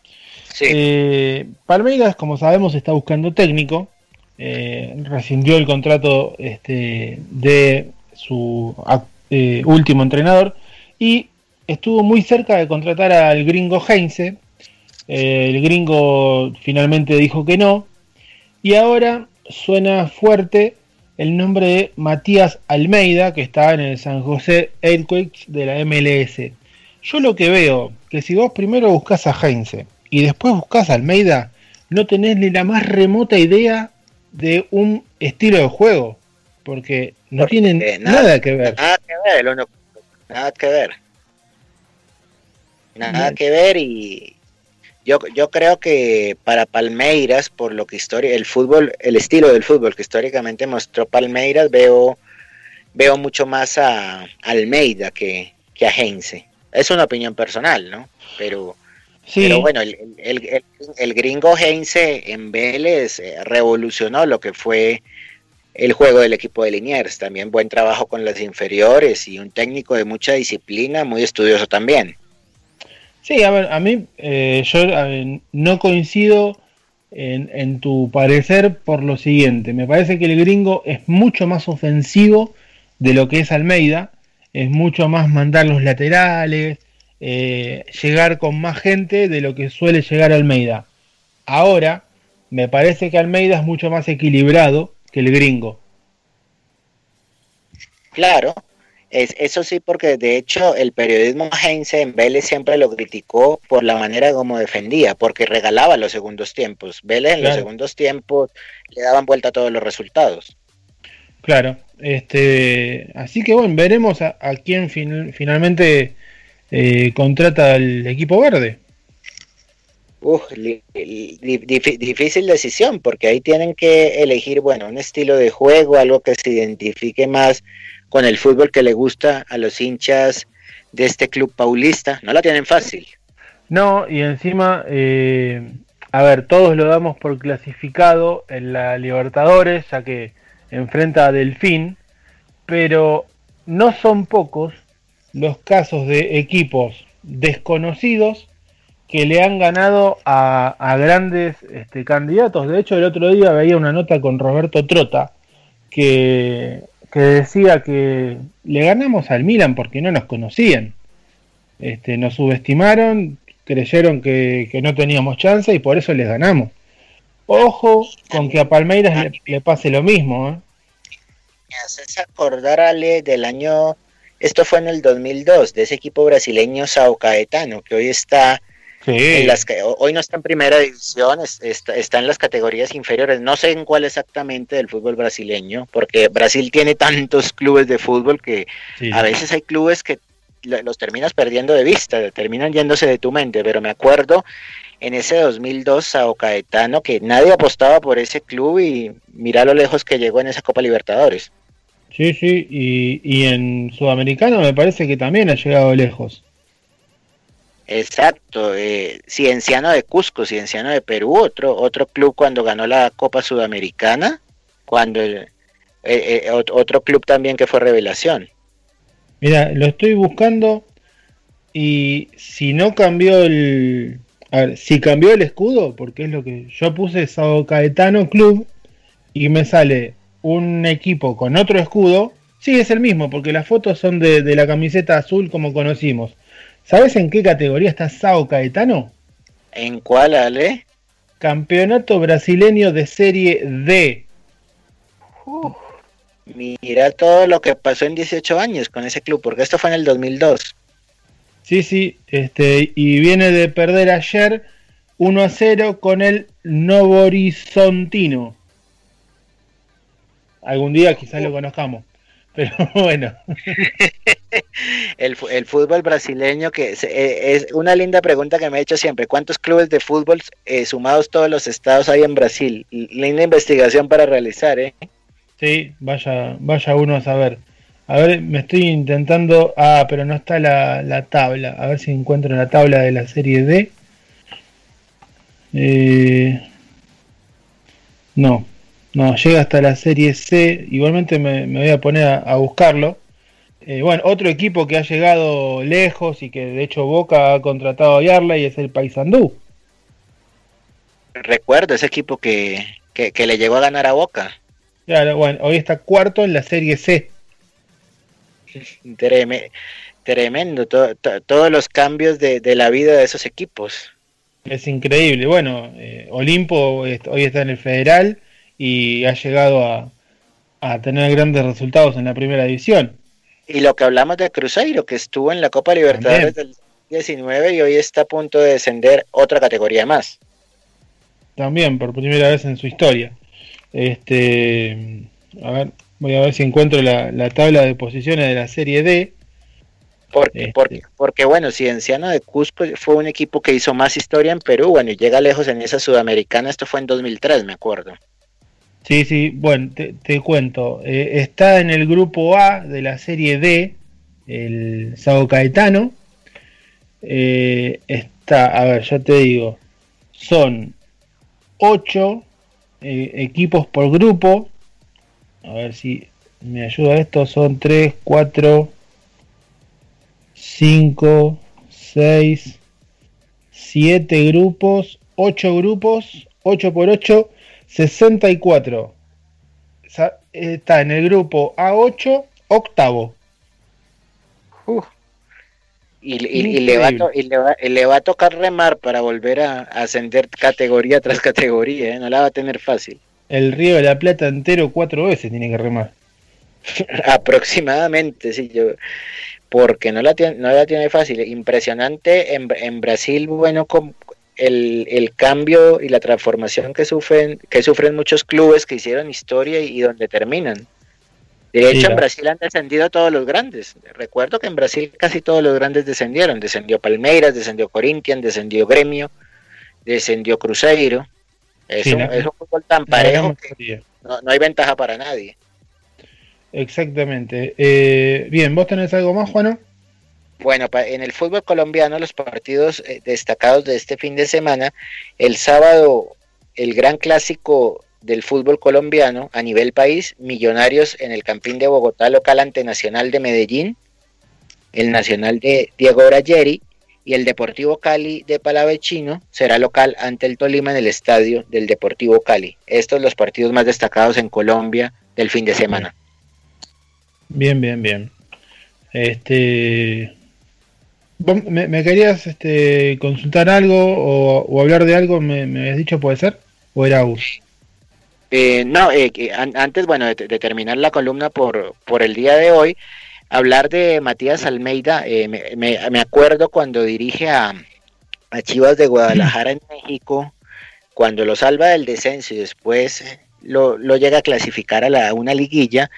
Eh, Palmeiras, como sabemos, está buscando técnico. Eh, rescindió el contrato este, de su eh, último entrenador y estuvo muy cerca de contratar al gringo Heinze. el gringo finalmente dijo que no. Y ahora suena fuerte el nombre de Matías Almeida, que está en el San José Earthquakes de la MLS. Yo lo que veo, que si vos primero buscas a Heinze y después buscas a Almeida, no tenés ni la más remota idea de un estilo de juego, porque no tienen nada, que ver. Nada que ver, nada que ver. Nada que ver y, yo, yo creo que para Palmeiras, por lo que historia, el fútbol, el estilo del fútbol que históricamente mostró Palmeiras, veo, veo mucho más a Almeida que, que a Heinze. Es una opinión personal, ¿no? Pero, pero bueno, el, el, el, gringo Heinze en Vélez eh, revolucionó lo que fue el juego del equipo de Liniers. También buen trabajo con las inferiores y un técnico de mucha disciplina, muy estudioso también. Sí, a ver, a mí eh, yo no coincido en, tu parecer por lo siguiente. Me parece que el gringo es mucho más ofensivo de lo que es Almeida. Es mucho más mandar los laterales, eh, llegar con más gente de lo que suele llegar Almeida. Ahora, me parece que Almeida es mucho más equilibrado que el gringo. Claro, es, eso sí, porque de hecho el periodismo Heinze en Vélez siempre lo criticó por la manera como defendía, porque regalaba los segundos tiempos. Vélez en los segundos tiempos le daban vuelta a todos los resultados. Claro, este, así que bueno, veremos a, quién finalmente eh, contrata el equipo verde. Uf, difícil decisión, porque ahí tienen que elegir, bueno, un estilo de juego, algo que se identifique más con el fútbol que le gusta a los hinchas de este club paulista. No la tienen fácil. No, y encima, eh, a ver, todos lo damos por clasificado en la Libertadores, ya que enfrenta a Delfín, pero no son pocos los casos de equipos desconocidos que le han ganado a, grandes este, candidatos. De hecho, el otro día veía una nota con Roberto Trota que, decía que le ganamos al Milan porque no nos conocían. Este, nos subestimaron, creyeron que, no teníamos chance y por eso les ganamos. Ojo con que a Palmeiras le, pase lo mismo. ¿eh? Me haces acordar, Ale, del año, esto fue en el 2002, de ese equipo brasileño Sao Caetano, que hoy está las, hoy no está en primera división, está, en las categorías inferiores. No sé en cuál exactamente del fútbol brasileño, porque Brasil tiene tantos (laughs) clubes de fútbol que a veces hay clubes que los terminas perdiendo de vista, terminan yéndose de tu mente. Pero me acuerdo en ese 2002 Sao Caetano que nadie apostaba por ese club y mira lo lejos que llegó en esa Copa Libertadores. Sí, sí, y, y en Sudamericano me parece que también ha llegado lejos. Exacto, eh, Cienciano de Cusco, Cienciano de Perú, otro, otro club cuando ganó la Copa Sudamericana, cuando el, eh, eh, otro club también que fue revelación. Mira, lo estoy buscando y si no cambió el, a ver, si cambió el escudo, porque es lo que yo puse Sao Caetano Club y me sale un equipo con otro escudo, sí es el mismo, porque las fotos son de, de la camiseta azul como conocimos ¿Sabes en qué categoría está Sao Caetano? ¿En cuál, Ale? Campeonato brasileño de Serie D. mira todo lo que pasó en 18 años con ese club, porque esto fue en el 2002. Sí, sí, este, y viene de perder ayer 1 a 0 con el Novo Horizontino. Algún día quizás lo conozcamos. Pero (laughs) bueno. el, el, fútbol brasileño, que eh, es, una linda pregunta que me he hecho siempre. ¿Cuántos clubes de fútbol eh, sumados todos los estados hay en Brasil? Linda investigación para realizar, ¿eh? Sí, vaya, vaya uno a saber. A ver, me estoy intentando. Ah, pero no está la, la tabla. A ver si encuentro la tabla de la serie D. Eh, no, no, llega hasta la serie C. Igualmente me, voy a poner a, buscarlo. Eh, bueno, otro equipo que ha llegado lejos y que de hecho Boca ha contratado a Yarley es el Paysandú. Recuerdo ese equipo que, le llegó a ganar a Boca. Claro, bueno, hoy está cuarto en la serie C. tremendo, todos los cambios de, la vida de esos equipos. Es increíble. Bueno, eh, Olimpo hoy está en el Federal y ha llegado a, tener grandes resultados en la primera división. Y lo que hablamos de Cruzeiro, que estuvo en la Copa Libertadores del 19 y hoy está a punto de descender otra categoría más. También, por primera vez en su historia. Este, a ver, voy a ver si encuentro la, tabla de posiciones de la Serie D. Porque, este. porque, porque, bueno, Cienciano de Cusco fue un equipo que hizo más historia en Perú, bueno, y llega lejos en esa sudamericana, esto fue en 2003, me acuerdo. Sí, sí, bueno, te, cuento. Eh, está en el grupo A de la serie D, el Sao Caetano. Eh, está, a ver, ya te digo, son ocho eh, equipos por grupo. A ver si me ayuda esto. Son 3, 4, 5, 6, 7 grupos, 8 grupos, 8 por 8 64. Está en el grupo A8, octavo. Y, le va a tocar remar para volver a, ascender categoría tras (laughs) categoría, ¿eh? no la va a tener fácil. El Río de la Plata entero cuatro veces tiene que remar. (laughs) Aproximadamente, sí, yo, porque no la tiene, no la tiene fácil. Impresionante en, en Brasil, bueno, con, el, cambio y la transformación que sufren, que sufren muchos clubes que hicieron historia y, donde terminan. De hecho, en Brasil han descendido todos los grandes. Recuerdo que en Brasil casi todos los grandes descendieron. Descendió Palmeiras, descendió Corinthians, descendió Gremio, descendió Cruzeiro. Es, un, fútbol tan parejo que no, hay ventaja para nadie. Exactamente. Eh, bien, ¿vos tenés algo más, Juano? Bueno, en el fútbol colombiano, los partidos eh, destacados de este fin de semana, el sábado, el gran clásico del fútbol colombiano a nivel país, Millonarios en el Campín de Bogotá, local ante Nacional de Medellín, el Nacional de Diego Orayeri, y el Deportivo Cali de Palavecino será local ante el Tolima en el estadio del Deportivo Cali. Estos los partidos más destacados en Colombia del fin de semana. Bien, bien, bien. Este, me, querías este, consultar algo o, hablar de algo? ¿Me, habías dicho, puede ser? ¿O era Gus? Eh, no, eh, antes, bueno, de, terminar la columna por, por el día de hoy, hablar de Matías Almeida, eh, me, acuerdo cuando dirige a, a Chivas de Guadalajara en México, cuando lo salva del descenso y después lo, lo llega a clasificar a, la, una liguilla,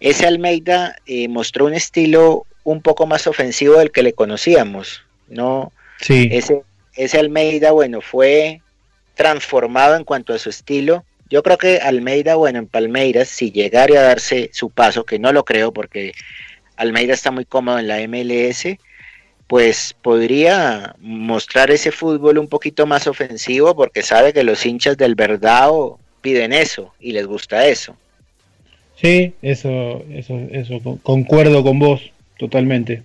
ese Almeida eh, mostró un estilo un poco más ofensivo del que le conocíamos, ¿no? Sí. Ese, ese Almeida, bueno, fue transformado en cuanto a su estilo. Yo creo que Almeida, bueno, en Palmeiras, si llegara a darse su paso, que no lo creo porque Almeida está muy cómodo en la MLS, pues podría mostrar ese fútbol un poquito más ofensivo porque sabe que los hinchas del Verdao piden eso y les gusta eso. Sí, eso, eso, eso, concuerdo con vos totalmente.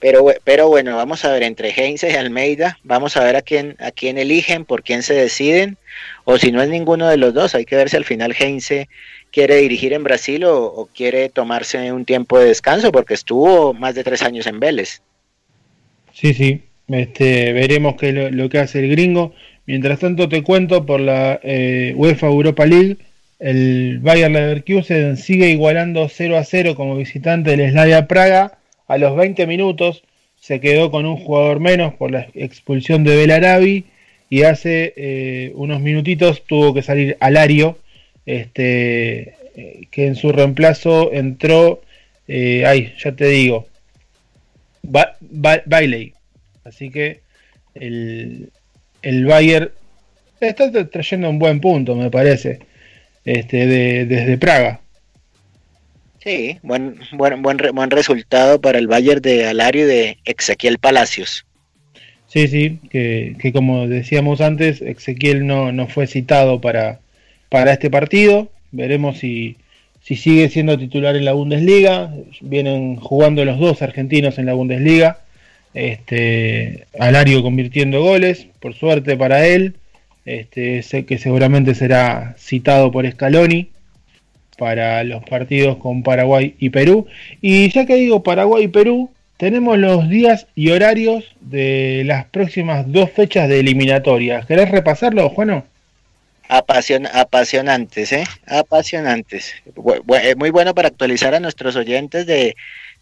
Pero, pero bueno, vamos a ver entre Heinze y Almeida, vamos a ver a quién, a quién eligen, por quién se deciden, o si no es ninguno de los dos, hay que ver si al final Heinze quiere dirigir en Brasil o, quiere tomarse un tiempo de descanso, porque estuvo más de tres años en Vélez. Sí, sí, este, veremos qué lo, lo que hace el gringo. Mientras tanto te cuento por la eh, UEFA Europa League, el Bayern Leverkusen sigue igualando 0 a 0 como visitante del Slavia Praga. A los 20 minutos se quedó con un jugador menos por la expulsión de Belarabi y hace eh, unos minutitos tuvo que salir Alario, este, eh, que en su reemplazo entró, ay, ya te digo, Bailey. Así que el, el Bayern está trayendo un buen punto, me parece, este, de, desde Praga. Sí, buen, buen, buen, buen resultado para el Bayern de Alario y de Ezequiel Palacios. Sí, sí, que, como decíamos antes, Ezequiel no, no fue citado para, para este partido. Veremos si, si sigue siendo titular en la Bundesliga. Vienen jugando los dos argentinos en la Bundesliga. Este, Alario convirtiendo goles, por suerte para él. Este, sé que seguramente será citado por Scaloni para los partidos con Paraguay y Perú. Y ya que digo Paraguay y Perú, tenemos los días y horarios de las próximas dos fechas de eliminatorias. ¿Querés repasarlo, Juano? apasionantes, ¿eh? Apasionantes. Es muy bueno para actualizar a nuestros oyentes de,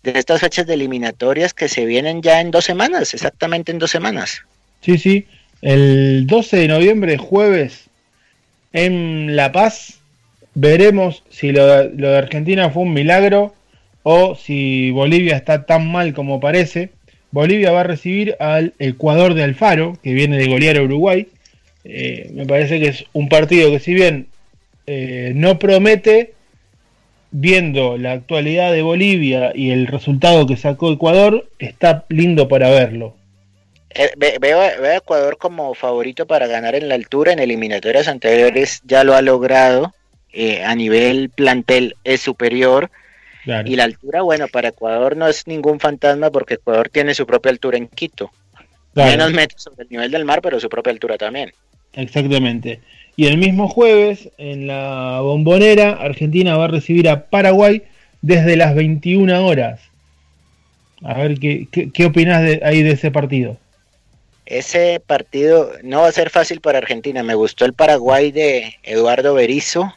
de estas fechas de eliminatorias que se vienen ya en dos semanas, exactamente en dos semanas. Sí, sí. El 12 de noviembre, jueves, en La Paz, veremos si lo, de Argentina fue un milagro o si Bolivia está tan mal como parece. Bolivia va a recibir al Ecuador de Alfaro, que viene de golear a Uruguay. Eh, me parece que es un partido que si bien eh, no promete, viendo la actualidad de Bolivia y el resultado que sacó Ecuador, está lindo para verlo. Eh, veo, a Ecuador como favorito para ganar en la altura. En eliminatorias anteriores ya lo ha logrado. Eh, a nivel plantel es superior. Y la altura, bueno, para Ecuador no es ningún fantasma porque Ecuador tiene su propia altura en Quito. Menos metros sobre el nivel del mar, pero su propia altura también. Exactamente. Y el mismo jueves, en la bombonera, Argentina va a recibir a Paraguay desde las 21 horas. A ver, ¿qué, qué, opinás de, ahí de ese partido? Ese partido no va a ser fácil para Argentina. Me gustó el Paraguay de Eduardo Berizo.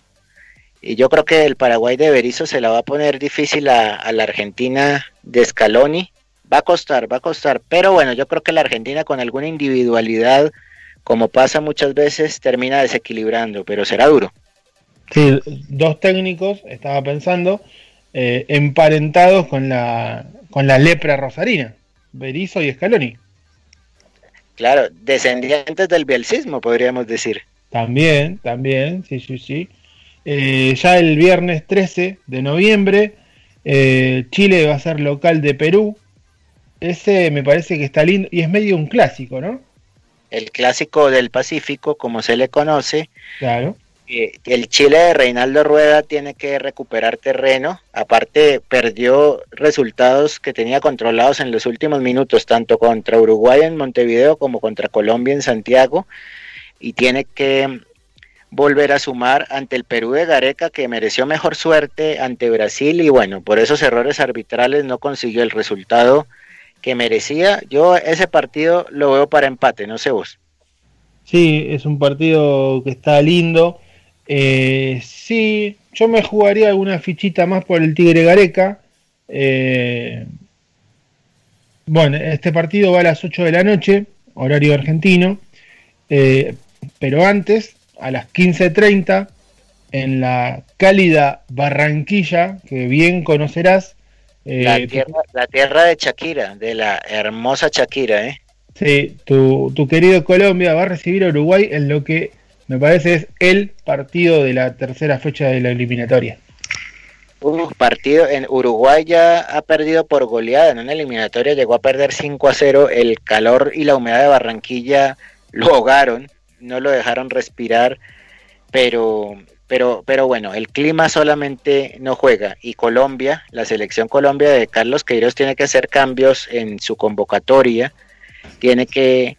Y yo creo que el Paraguay de Berizo se la va a poner difícil a, a la Argentina de Scaloni. Va a costar, va a costar. Pero bueno, yo creo que la Argentina con alguna individualidad como pasa muchas veces, termina desequilibrando, pero será duro. Sí, dos técnicos, estaba pensando, eh, emparentados con la, con la lepra rosarina, Berizzo y Scaloni. Claro, descendientes del bielcismo, podríamos decir. También, también, sí, sí, sí. Eh, ya el viernes 13 de noviembre, eh, Chile va a ser local de Perú. Ese me parece que está lindo y es medio un clásico, ¿no? el clásico del Pacífico, como se le conoce. Claro. El Chile de Reinaldo Rueda tiene que recuperar terreno. Aparte, perdió resultados que tenía controlados en los últimos minutos, tanto contra Uruguay en Montevideo como contra Colombia en Santiago. Y tiene que volver a sumar ante el Perú de Gareca, que mereció mejor suerte ante Brasil. Y bueno, por esos errores arbitrales no consiguió el resultado que merecía. Yo ese partido lo veo para empate, no sé vos. Sí, es un partido que está lindo. Eh, sí, yo me jugaría alguna fichita más por el Tigre Gareca. Eh, bueno, este partido va a las 8 de la noche, horario argentino. Eh, pero antes, a las 15.30, en la cálida Barranquilla, que bien conocerás, la, tierra, la tierra de Shakira, de la hermosa Shakira, ¿eh? Sí, tu, tu querido Colombia va a recibir a Uruguay en lo que me parece es el partido de la tercera fecha de la eliminatoria. Un partido en Uruguay ya ha perdido por goleada en una eliminatoria, llegó a perder 5 a 0, el calor y la humedad de Barranquilla lo ahogaron, no lo dejaron respirar, pero pero, pero bueno, el clima solamente no juega y Colombia, la selección Colombia de Carlos Queiroz tiene que hacer cambios en su convocatoria, tiene que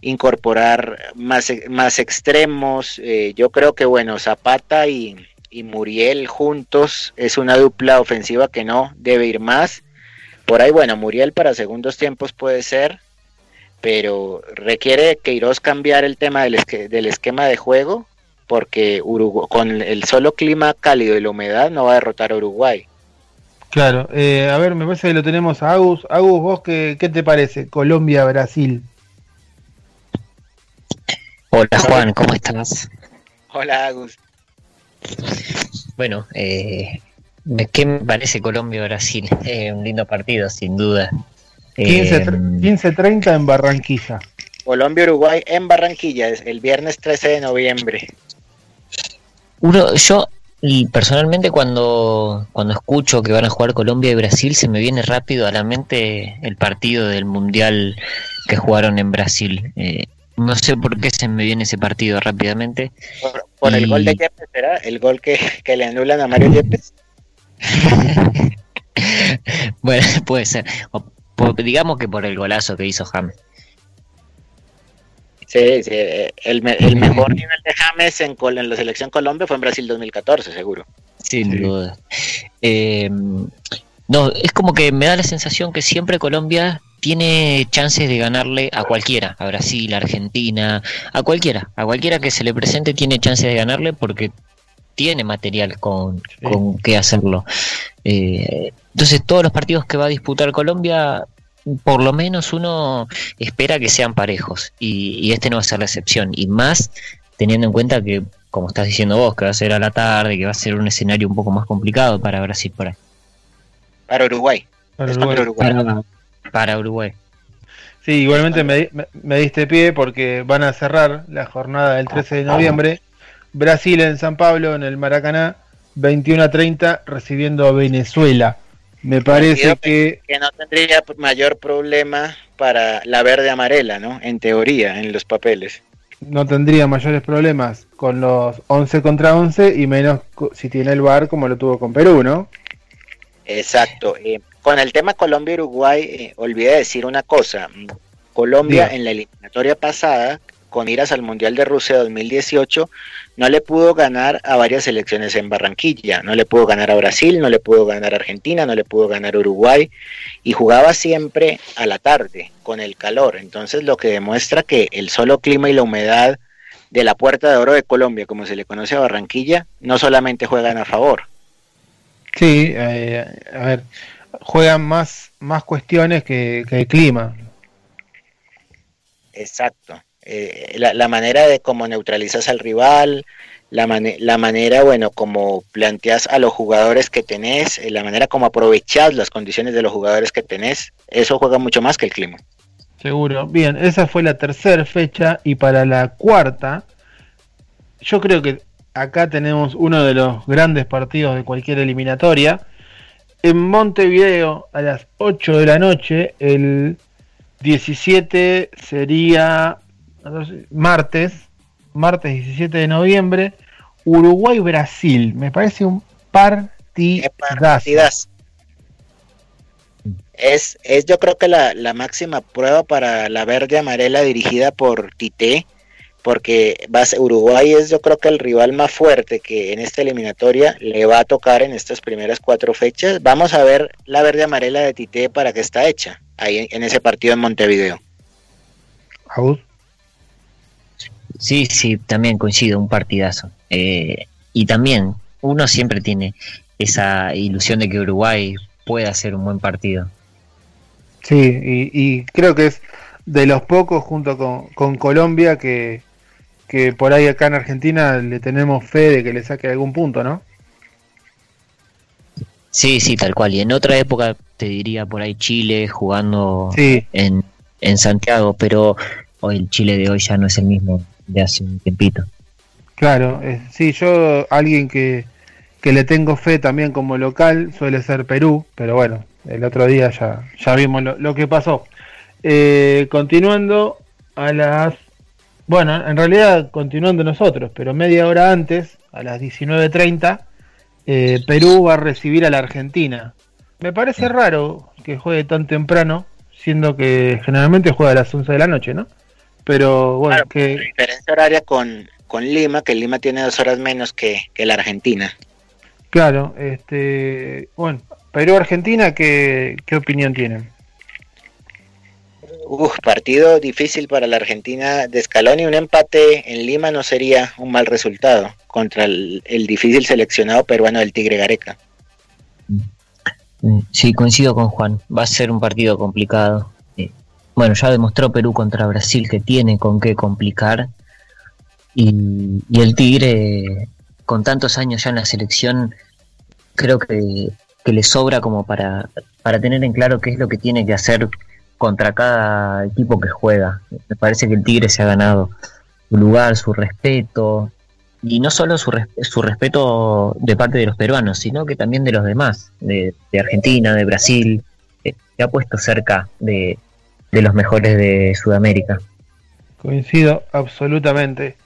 incorporar más, más extremos. Eh, yo creo que bueno, Zapata y, Muriel juntos es una dupla ofensiva que no debe ir más. Por ahí, bueno, Muriel para segundos tiempos puede ser, pero requiere Queiroz cambiar el tema del, del esquema de juego porque con el solo clima cálido y la humedad no va a derrotar a Uruguay. Claro, eh, a ver, me parece que lo tenemos a Agus. Agus, ¿vos qué, qué te parece? Colombia-Brasil. Hola Juan, ¿cómo estás? Hola Agus. Bueno, eh, ¿qué me parece Colombia-Brasil? (laughs) Eh, un lindo partido, sin duda. 15-30 eh, en Barranquilla. Colombia-Uruguay en Barranquilla, el viernes 13 de noviembre. Uno, yo y personalmente cuando, cuando escucho que van a jugar Colombia y Brasil se me viene rápido a la mente el partido del Mundial que jugaron en Brasil. Eh, no sé por qué se me viene ese partido rápidamente. ¿Por, el gol de Yepes será? ¿El gol que, le anulan a Mario Yepes? (laughs) bueno, (laughs) puede ser. digamos que por el golazo que hizo James. Sí, sí, eh, el, el mejor nivel de James en, en la selección Colombia fue en Brasil 2014, seguro. Sin duda. Eh, no, es como que me da la sensación que siempre Colombia tiene chances de ganarle a cualquiera, a Brasil, a Argentina, a cualquiera, a cualquiera que se le presente tiene chances de ganarle porque tiene material con, con qué hacerlo. Eh, entonces todos los partidos que va a disputar Colombia por lo menos uno espera que sean parejos y, este no va a ser la excepción. Y más teniendo en cuenta que como estás diciendo vos que va a ser a la tarde que va a ser un escenario un poco más complicado para Brasil por ahí. Para Uruguay. Para Uruguay, sí igualmente me, me, diste pie porque van a cerrar la jornada del 13 de noviembre Brasil en San Pablo en el Maracaná 21 a 30 recibiendo a Venezuela me parece que... Que no tendría mayor problema para la verde amarela, ¿no? En teoría, en los papeles. No tendría mayores problemas con los 11 contra 11 y menos si tiene el VAR como lo tuvo con Perú, ¿no? Exacto. Eh, con el tema Colombia-Uruguay, eh, olvidé decir una cosa. Colombia en la eliminatoria pasada, con iras al Mundial de Rusia 2018, no le pudo ganar a varias selecciones en Barranquilla, no le pudo ganar a Brasil, no le pudo ganar a Argentina, no le pudo ganar a Uruguay y jugaba siempre a la tarde con el calor, entonces lo que demuestra que el solo clima y la humedad de la Puerta de Oro de Colombia, como se le conoce a Barranquilla, no solamente juegan a favor. Sí, eh, a ver, juegan más, más cuestiones que, que el clima. Exacto. Eh, la, manera de cómo neutralizas al rival, la, la manera, bueno, como planteas a los jugadores que tenés, eh, la manera como aprovechas las condiciones de los jugadores que tenés, eso juega mucho más que el clima. Seguro. Bien, esa fue la tercera fecha y para la cuarta, yo creo que acá tenemos uno de los grandes partidos de cualquier eliminatoria. En Montevideo, a las 8 de la noche, el 17 sería martes, martes 17 de noviembre, Uruguay-Brasil. Me parece un partidazo. Es, es yo creo que la, la máxima prueba para la verde amarela dirigida por Tite porque Uruguay es yo creo que el rival más fuerte que en esta eliminatoria le va a tocar en estas primeras cuatro fechas. Vamos a ver la verde amarela de Tite para qué está hecha ahí en ese partido en Montevideo. Sí, sí, también coincido, un partidazo. Eh, y también uno siempre tiene esa ilusión de que Uruguay pueda hacer un buen partido. Sí, y, creo que es de los pocos junto con Colombia que, que por ahí acá en Argentina le tenemos fe de que le saque algún punto, ¿no? Sí, sí, tal cual. Y en otra época te diría por ahí Chile jugando en, en Santiago, pero hoy el Chile de hoy ya no es el mismo de hace un tiempito. Claro, sí, yo alguien que, que le tengo fe también como local suele ser Perú, pero bueno, el otro día ya, ya vimos lo, que pasó. Eh, continuando a las bueno, en realidad continuando nosotros, pero media hora antes, a las 19.30, eh, Perú va a recibir a la Argentina. Me parece raro que juegue tan temprano, siendo que generalmente juega a las 11 de la noche, ¿no? Pero bueno, que... diferencia horaria con, con Lima, que Lima tiene dos horas menos que, que la Argentina. Claro, este, bueno, Perú-Argentina, ¿qué, ¿qué opinión tienen? Uf, partido difícil para la Argentina de Scaloni. Un empate en Lima no sería un mal resultado contra el, difícil seleccionado peruano del Tigre Gareca. Mm, sí, coincido con Juan. Va a ser un partido complicado. Eh, bueno, ya demostró Perú contra Brasil que tiene con qué complicar. Y, el Tigre, con tantos años ya en la selección, creo que, que le sobra como para, para tener en claro qué es lo que tiene que hacer contra cada equipo que juega. Me parece que el Tigre se ha ganado su lugar, su respeto, y no solo su, su respeto de parte de los peruanos, sino que también de los demás, de, Argentina, de Brasil, eh, se ha puesto cerca de, los mejores de Sudamérica. Coincido absolutamente.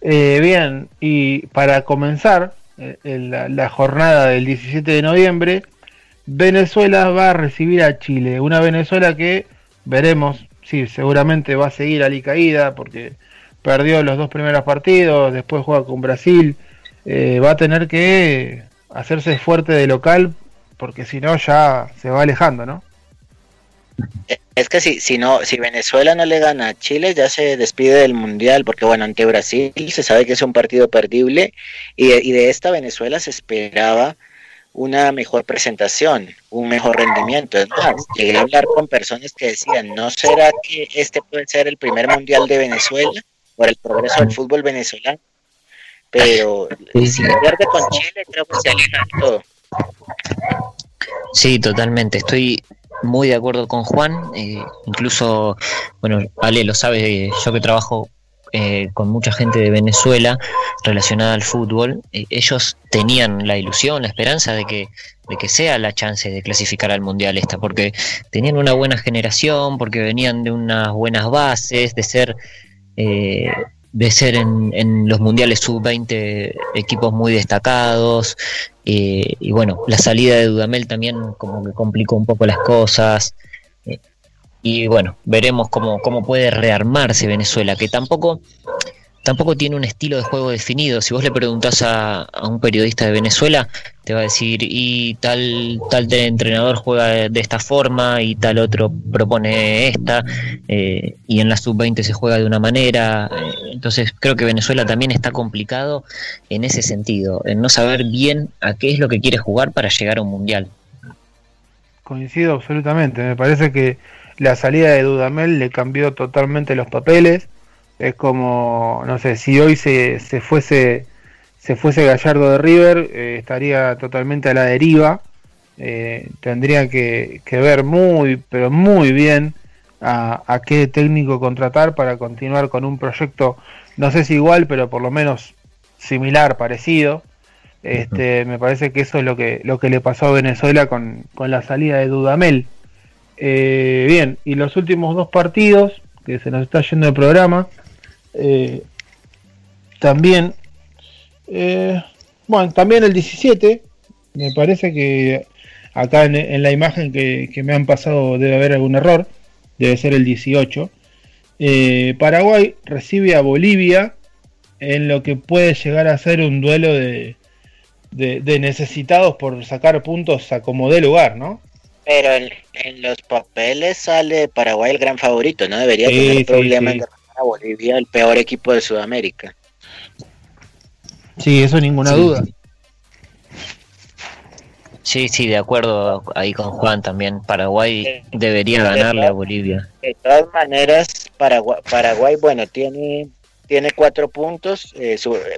Eh, bien, y para comenzar eh, la jornada del 17 de noviembre, Venezuela va a recibir a Chile, una Venezuela que veremos, sí, seguramente va a seguir caída porque perdió los dos primeros partidos, después juega con Brasil, eh, va a tener que hacerse fuerte de local porque si no ya se va alejando, ¿no? Es que si, si no, si Venezuela no le gana a Chile, ya se despide del mundial, porque bueno, ante Brasil se sabe que es un partido perdible, y de esta Venezuela se esperaba una mejor presentación, un mejor rendimiento. Es más, llegué a hablar con personas que decían, ¿no será que este puede ser el primer mundial de Venezuela por el progreso del fútbol venezolano? Pero si pierde con Chile, creo que se aleja todo. Sí, totalmente. Estoy muy de acuerdo con Juan. Eh, incluso, bueno, Ale lo sabe, yo que trabajo eh, con mucha gente de Venezuela relacionada al fútbol, eh, ellos tenían la ilusión, la esperanza de que, de que sea la chance de clasificar al Mundial esta, porque tenían una buena generación, porque venían de unas buenas bases, de ser... Eh, de ser en, en los mundiales sub-20 equipos muy destacados y bueno, la salida de Dudamel también como que complicó un poco las cosas y bueno, veremos cómo, cómo puede rearmarse Venezuela, que tampoco, tampoco tiene un estilo de juego definido. Si vos le preguntás a, un periodista de Venezuela, te va a decir, y tal, tal entrenador juega de esta forma y tal otro propone esta, eh, y en la sub-20 se juega de una manera. Eh, entonces creo que Venezuela también está complicado en ese sentido, en no saber bien a qué es lo que quiere jugar para llegar a un mundial. Coincido absolutamente, me parece que la salida de Dudamel le cambió totalmente los papeles. Es como, no sé, si hoy se, se fuese se fuese Gallardo de River, eh, estaría totalmente a la deriva. Eh, tendría que, ver muy, pero muy bien a, a, qué técnico contratar para continuar con un proyecto, no sé si igual, pero por lo menos similar, parecido. Este, Me parece que eso es lo que, lo que le pasó a Venezuela con, con la salida de Dudamel. Eh, bien, y los últimos dos partidos, que se nos está yendo el programa, eh, también Eh, bueno, también el 17, me parece que acá en, la imagen que, me han pasado debe haber algún error, debe ser el 18. Eh, Paraguay recibe a Bolivia en lo que puede llegar a ser un duelo de, de, necesitados por sacar puntos a como de lugar, ¿no? Pero en, los papeles sale Paraguay el gran favorito, no debería tener problema en a Bolivia, el peor equipo de Sudamérica. Sí, eso ninguna duda. Sí, sí, de acuerdo ahí con Juan también. Paraguay debería ganarle a Bolivia. De todas maneras, Paraguay, Paraguay bueno, tiene tiene cuatro puntos, eh,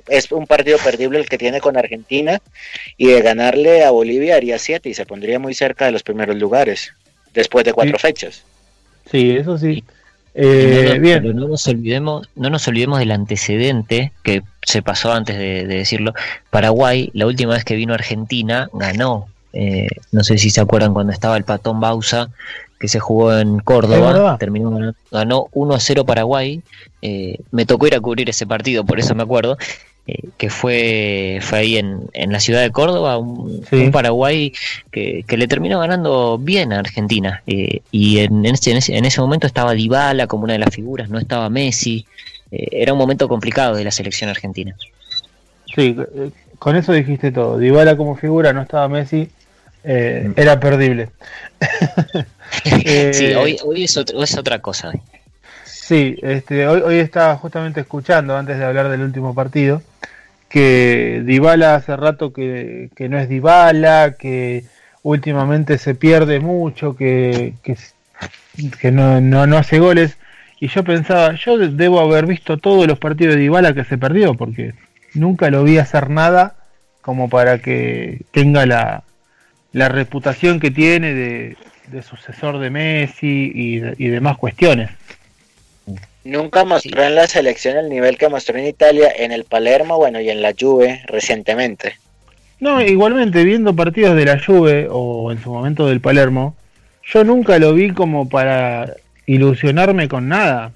es un partido perdible el que tiene con Argentina y de ganarle a Bolivia haría siete y se pondría muy cerca de los primeros lugares después de cuatro fechas. Sí, eso sí. Eh, bien. Pero no nos olvidemos, no nos olvidemos del antecedente que se pasó antes de, decirlo. Paraguay, la última vez que vino a Argentina, ganó. Eh, no sé si se acuerdan cuando estaba el patón Bausa que se jugó en Córdoba, terminó ganó 1 a 0 Paraguay. Eh, me tocó ir a cubrir ese partido, por eso me acuerdo. Eh, que fue, fue ahí en, en la ciudad de Córdoba, un, Paraguay que, le terminó ganando bien a Argentina. Eh, y en, ese, en, ese, momento estaba Dybala como una de las figuras, no estaba Messi. era un momento complicado de la selección argentina. Sí, con eso dijiste todo. Dybala como figura, no estaba Messi, mm. era perdible. (laughs) sí, eh, hoy, hoy es, otra cosa. Sí, este, hoy, hoy estaba justamente escuchando, antes de hablar del último partido, que Dybala hace rato que, no es Dybala, que últimamente se pierde mucho, que, que, no, no, hace goles. Y yo pensaba, yo debo haber visto todos los partidos de Dybala que se perdió, porque nunca lo vi hacer nada como para que tenga la, la reputación que tiene de, de sucesor de Messi y, demás cuestiones. Nunca mostró en la selección el nivel que mostró en Italia, en el Palermo, bueno, y en la Juve recientemente. No, igualmente viendo partidos de la Juve o en su momento del Palermo, yo nunca lo vi como para ilusionarme con nada.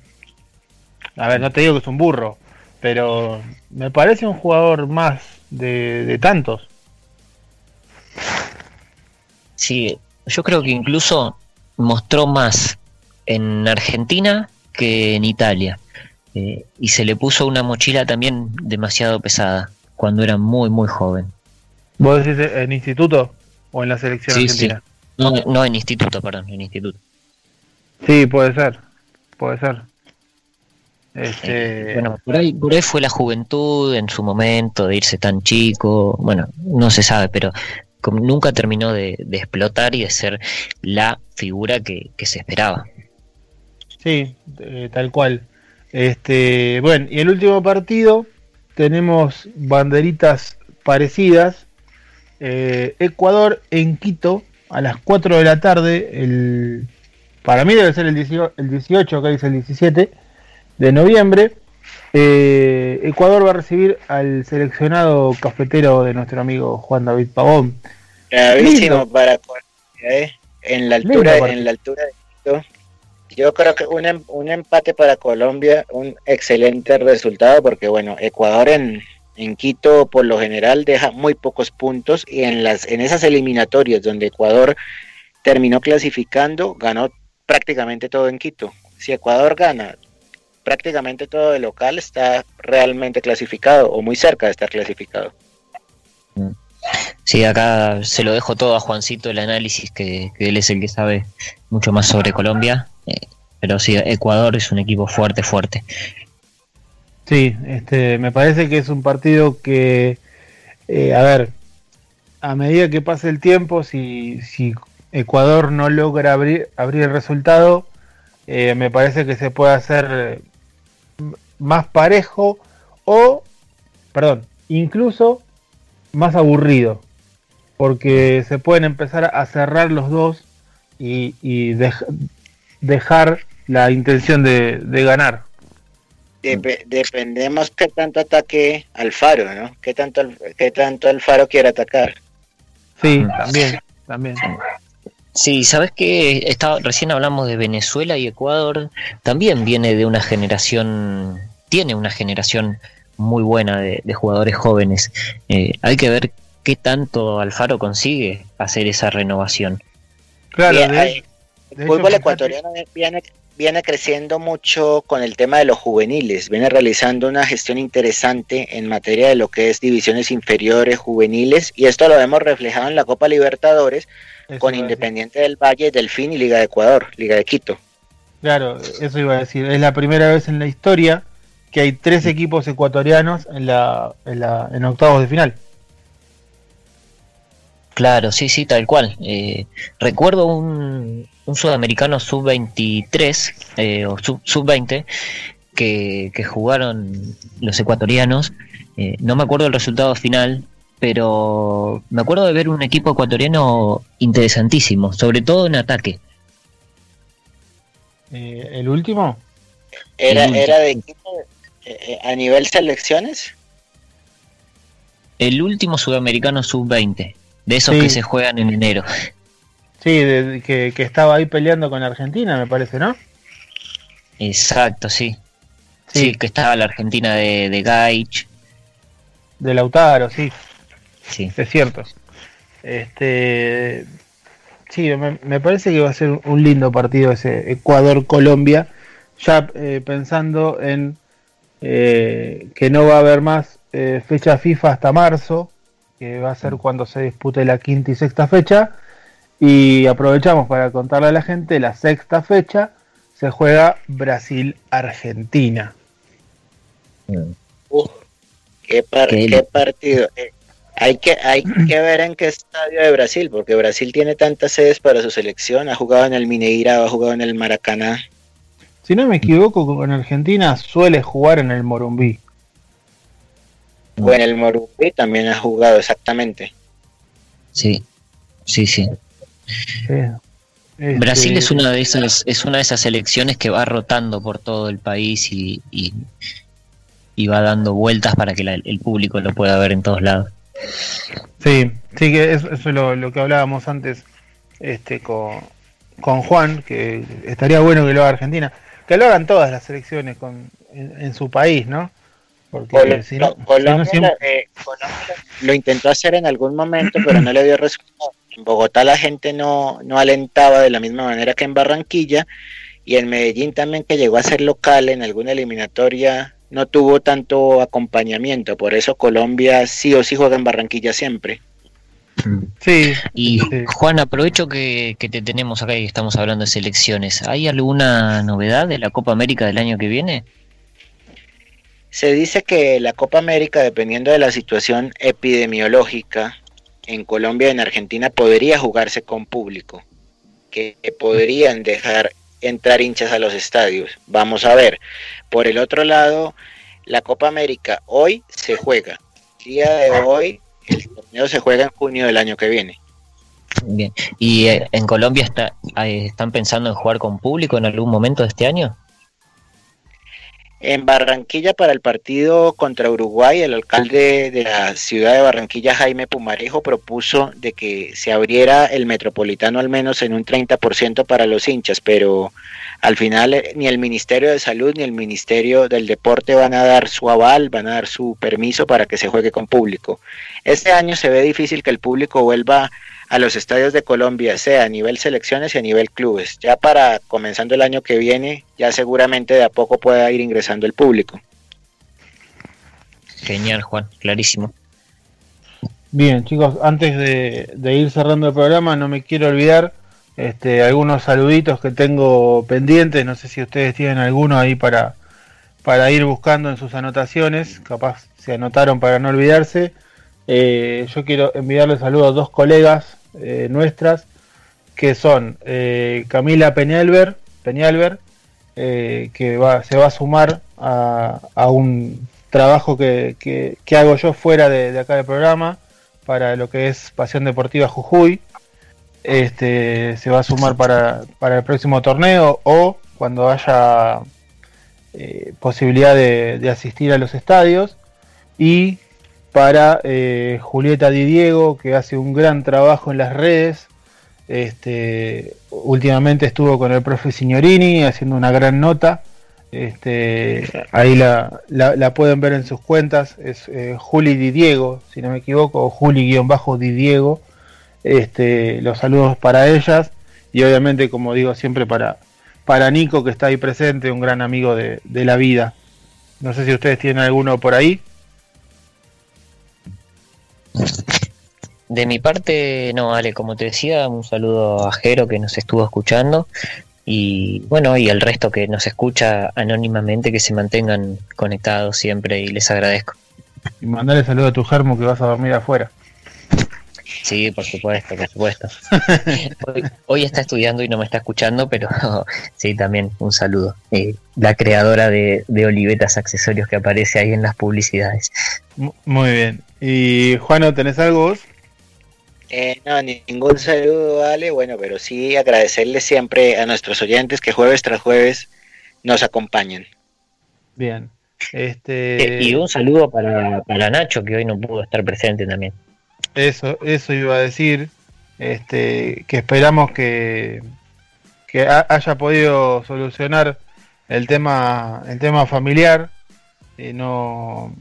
A ver, no te digo que es un burro, pero me parece un jugador más de, de tantos. Sí, yo creo que incluso mostró más en Argentina que en Italia. Eh, y se le puso una mochila también demasiado pesada cuando era muy, muy joven. ¿Vos decís en instituto o en la selección argentina? No, no, en instituto, perdón, en instituto. Sí, puede ser, puede ser. Este... bueno, por ahí, por ahí fue la juventud en su momento de irse tan chico, bueno, no se sabe, pero nunca terminó de, explotar y de ser la figura que, se esperaba. Sí, eh, tal cual. Este, bueno, y el último partido tenemos banderitas parecidas. Eh, Ecuador en Quito a las 4 de la tarde. El, para mí debe ser el 18, el 18 acá dice el 17 de noviembre. Eh, Ecuador va a recibir al seleccionado cafetero de nuestro amigo Juan David Pavón. Gravísimo para Colombia, ¿eh? En la altura, en la altura de Yo creo que un, em, un, empate para Colombia, un excelente resultado, porque bueno, Ecuador en, en Quito por lo general deja muy pocos puntos y en las en esas eliminatorias donde Ecuador terminó clasificando, ganó prácticamente todo en Quito. Si Ecuador gana prácticamente todo de local, está realmente clasificado o muy cerca de estar clasificado. Sí, acá se lo dejo todo a Juancito el análisis, que, él es el que sabe mucho más sobre Colombia. Eh, pero sí, Ecuador es un equipo fuerte, fuerte. Sí, este, me parece que es un partido que, eh, a ver, a medida que pase el tiempo, si, si Ecuador no logra abrir, abrir el resultado, eh, me parece que se puede hacer más parejo o, perdón, incluso más aburrido, porque se pueden empezar a cerrar los dos y, dejar la intención de, ganar. dependemos qué tanto ataque Alfaro, ¿no? Qué tanto, qué tanto Alfaro quiere atacar. Sí, también, también. Sí, sabes que recién hablamos de Venezuela y Ecuador, también viene de una generación, tiene una generación muy buena de, jugadores jóvenes. Eh, hay que ver qué tanto Alfaro consigue hacer esa renovación. Claro, el fútbol ecuatoriano viene, viene creciendo mucho con el tema de los juveniles, viene realizando una gestión interesante en materia de lo que es divisiones inferiores, juveniles, y esto lo vemos reflejado en la Copa Libertadores con Independiente del Valle, Delfín y Liga de Ecuador, Liga de Quito. Claro, eso iba a decir, es la primera vez en la historia que hay tres equipos ecuatorianos en, la, en, la, en octavos de final. Claro, sí, sí, tal cual. Eh, recuerdo un, un sudamericano sub-23 eh, o sub-20 que, que, jugaron los ecuatorianos. Eh, no me acuerdo el resultado final, pero me acuerdo de ver un equipo ecuatoriano interesantísimo, sobre todo en ataque. ¿El último? ¿Era, ¿Era de equipo a nivel selecciones? El último sudamericano sub-20 de esos que se juegan en enero. Sí, que, estaba ahí peleando con Argentina, me parece, ¿no? Exacto, sí. Sí, que estaba la Argentina de, de Gaich. De Lautaro, sí. Sí. Es cierto. Este. Sí, me, parece que va a ser un lindo partido ese Ecuador-Colombia. Ya eh, pensando en eh, que no va a haber más eh, fecha FIFA hasta marzo que va a ser cuando se dispute la quinta y sexta fecha. Y aprovechamos para contarle a la gente, la sexta fecha se juega Brasil-Argentina. qué, partido. Eh, hay, que, hay que (clears throat) ver en qué estadio de Brasil, porque Brasil tiene tantas sedes para su selección. Ha jugado en el Mineira, ha jugado en el Maracaná. Si no me equivoco, con Argentina suele jugar en el Morumbí. O en el Morumbí también ha jugado exactamente. Sí, sí, sí. Brasil es una de esas es una de esas selecciones que va rotando por todo el país y, y, va dando vueltas para que el público lo pueda ver en todos lados. Sí, sí que eso, es lo, que hablábamos antes este con, con Juan, que estaría bueno que lo haga Argentina, que lo hagan todas las selecciones con, en su país, ¿no? Colombia, lo intentó hacer en algún momento, pero no le dio resultado. En Bogotá la gente no, no alentaba de la misma manera que en Barranquilla y en Medellín también que llegó a ser local en alguna eliminatoria no tuvo tanto acompañamiento, por eso Colombia sí o sí juega en Barranquilla siempre. Sí. Y Juan, aprovecho que, que, te tenemos acá y estamos hablando de selecciones. ¿Hay alguna novedad de la Copa América del año que viene? Se dice que la Copa América, dependiendo de la situación epidemiológica en Colombia y en Argentina, podría jugarse con público, que podrían dejar entrar hinchas a los estadios. Vamos a ver. Por el otro lado, la Copa América hoy se juega. El día de hoy, el torneo se juega en junio del año que viene. Bien. ¿Y eh, en Colombia está, eh, están pensando en jugar con público en algún momento de este año? En Barranquilla para el partido contra Uruguay, el alcalde de la ciudad de Barranquilla, Jaime Pumarejo, propuso de que se abriera el metropolitano al menos en un 30% para los hinchas, pero al final eh, ni el Ministerio de Salud ni el Ministerio del Deporte van a dar su aval, van a dar su permiso para que se juegue con público. Este año se ve difícil que el público vuelva a los estadios de Colombia, sea a nivel selecciones y a nivel clubes. Ya para comenzando el año que viene, ya seguramente de a poco pueda ir ingresando el público. Genial, Juan, clarísimo. Bien, chicos, antes de, ir cerrando el programa, no me quiero olvidar este, algunos saluditos que tengo pendientes. No sé si ustedes tienen alguno ahí para, para ir buscando en sus anotaciones. Capaz se anotaron para no olvidarse. Eh, yo quiero enviarle saludos a dos colegas eh, nuestras, que son eh, Camila Peñalver, Peñalver que va, se va a sumar a, un trabajo que, hago yo fuera de, acá del programa, para lo que es Pasión Deportiva Jujuy. Este, se va a sumar para, para el próximo torneo o cuando haya posibilidad de, asistir a los estadios. Y para eh, Julieta Di Diego, que hace un gran trabajo en las redes. Este, últimamente estuvo con el profe Signorini haciendo una gran nota Este, ahí la, la, pueden ver en sus cuentas, es eh, Juli Di Diego, si no me equivoco, o Juli-Di Diego. Este, los saludos para ellas y obviamente, como digo siempre, para, para Nico que está ahí presente, un gran amigo de, de la vida. No sé si ustedes tienen alguno por ahí. De mi parte, no, Ale, como te decía, un saludo a Jero que nos estuvo escuchando y bueno, y al resto que nos escucha anónimamente que se mantengan conectados siempre y les agradezco. Y mandale saludo a tu germo que vas a dormir afuera. Sí, por supuesto, por supuesto. (laughs) hoy, está estudiando y no me está escuchando, pero (laughs) sí, también un saludo. Eh, la creadora de, de Olivetas Accesorios que aparece ahí en las publicidades. Muy bien. ¿Y Juano, tenés algo vos? Eh, no, ningún saludo, Ale. Bueno, pero sí agradecerle siempre a nuestros oyentes que jueves tras jueves nos acompañan. Bien. Este... Y un saludo para, para Nacho, que hoy no pudo estar presente también. Eso, eso iba a decir. Este, que esperamos que, que haya podido solucionar el tema, el tema familiar. Y no,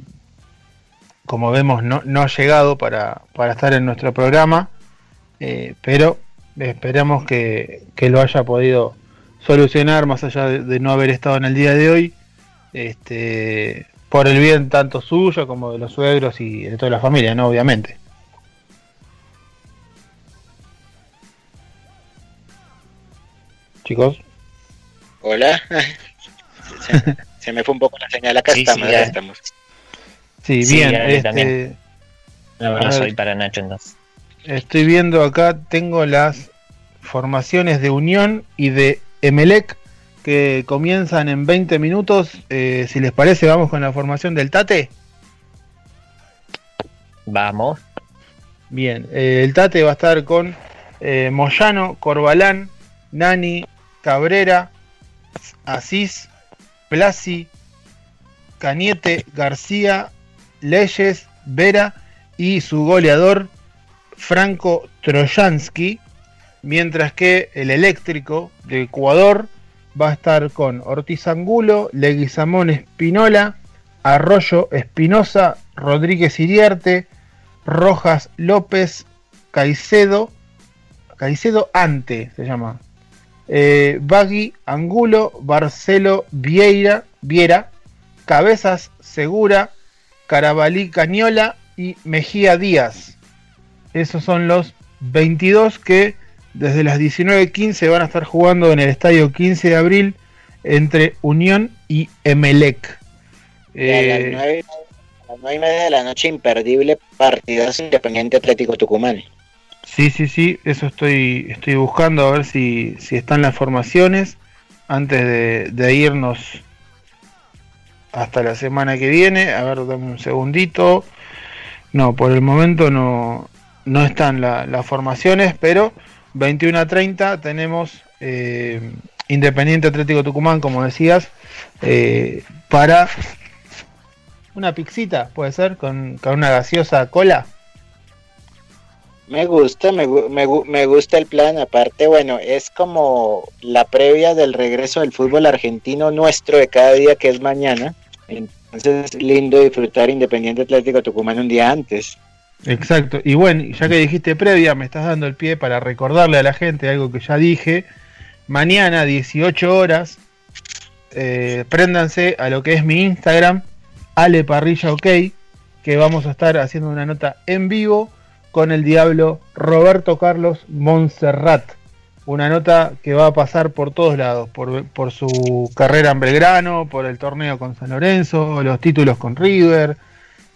como vemos, no, no ha llegado para, para, estar en nuestro programa, eh, pero esperamos que, que, lo haya podido solucionar más allá de, no haber estado en el día de hoy, este, por el bien tanto suyo como de los suegros y de toda la familia, ¿no? Obviamente. Chicos. Hola. (laughs) Se, me fue un poco la señal acá, estamos, estamos. Sí, bien. Este, soy para Nacho entonces. Estoy viendo acá, tengo las formaciones de Unión y de Emelec que comienzan en 20 minutos. Eh, si les parece, vamos con la formación del Tate. Vamos. Bien, eh, el Tate va a estar con eh, Moyano, Corbalán, Nani, Cabrera, Asís, Plasi, Cañete, García, Leyes, Vera y su goleador Franco Trojansky, mientras que el eléctrico de Ecuador va a estar con Ortiz Angulo, Leguizamón Espinola, Arroyo Espinosa, Rodríguez Iriarte, Rojas López, Caicedo, Caicedo Ante se llama, eh, Bagui Angulo, Barcelo Vieira, Viera, Cabezas Segura, Carabalí Cañola y Mejía Díaz. Esos son los 22 que desde las 19.15 van a estar jugando en el estadio 15 de abril entre Unión y Emelec. Eh, a, las 9, y media de la noche, imperdible partidazo Independiente Atlético Tucumán. Sí, sí, sí, eso estoy, estoy buscando a ver si, si están las formaciones antes de, irnos hasta la semana que viene. A ver, dame un segundito. No, por el momento no, no están las formaciones, pero 21 a 30 tenemos eh, Independiente Atlético Tucumán, como decías, eh, para una pixita, puede ser, con, con una gaseosa cola. Me gusta, me, me, me, gusta el plan. Aparte, bueno, es como la previa del regreso del fútbol argentino nuestro de cada día, que es mañana. Entonces es lindo disfrutar Independiente Atlético Tucumán un día antes. Exacto. Y bueno, ya que dijiste previa, me estás dando el pie para recordarle a la gente algo que ya dije. Mañana, 18 horas, eh, préndanse a lo que es mi Instagram, Ale Parrilla OK, que vamos a estar haciendo una nota en vivo con el diablo Roberto Carlos Montserrat una nota que va a pasar por todos lados, por, su carrera en Belgrano, por el torneo con San Lorenzo, los títulos con River,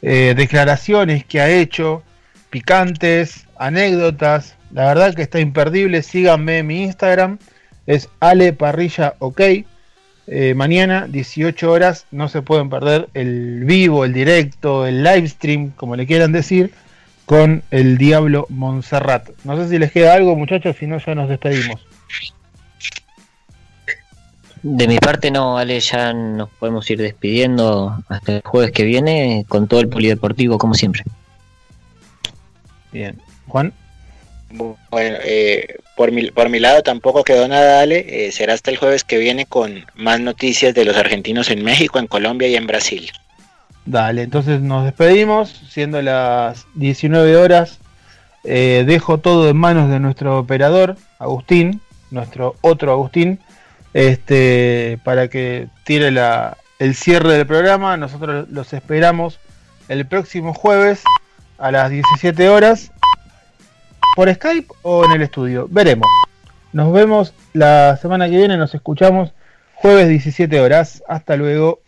eh, declaraciones que ha hecho, picantes, anécdotas. La verdad que está imperdible. Síganme en mi Instagram, es Ale Parrilla OK. Eh, mañana, 18 horas, no se pueden perder el vivo, el directo, el live stream, como le quieran decir con el Diablo Montserrat. No sé si les queda algo, muchachos, si no, ya nos despedimos. De mi parte no, Ale, ya nos podemos ir despidiendo hasta el jueves que viene con todo el polideportivo, como siempre. Bien. Juan. Bueno, eh, por, mi, por mi lado tampoco quedó nada, Ale. Eh, será hasta el jueves que viene con más noticias de los argentinos en México, en Colombia y en Brasil. Dale, entonces nos despedimos, siendo las 19 horas. Eh, dejo todo en manos de nuestro operador, Agustín, nuestro otro Agustín, este, para que tire la, el cierre del programa. Nosotros los esperamos el próximo jueves a las 17 horas por Skype o en el estudio. Veremos. Nos vemos la semana que viene, nos escuchamos jueves 17 horas. Hasta luego.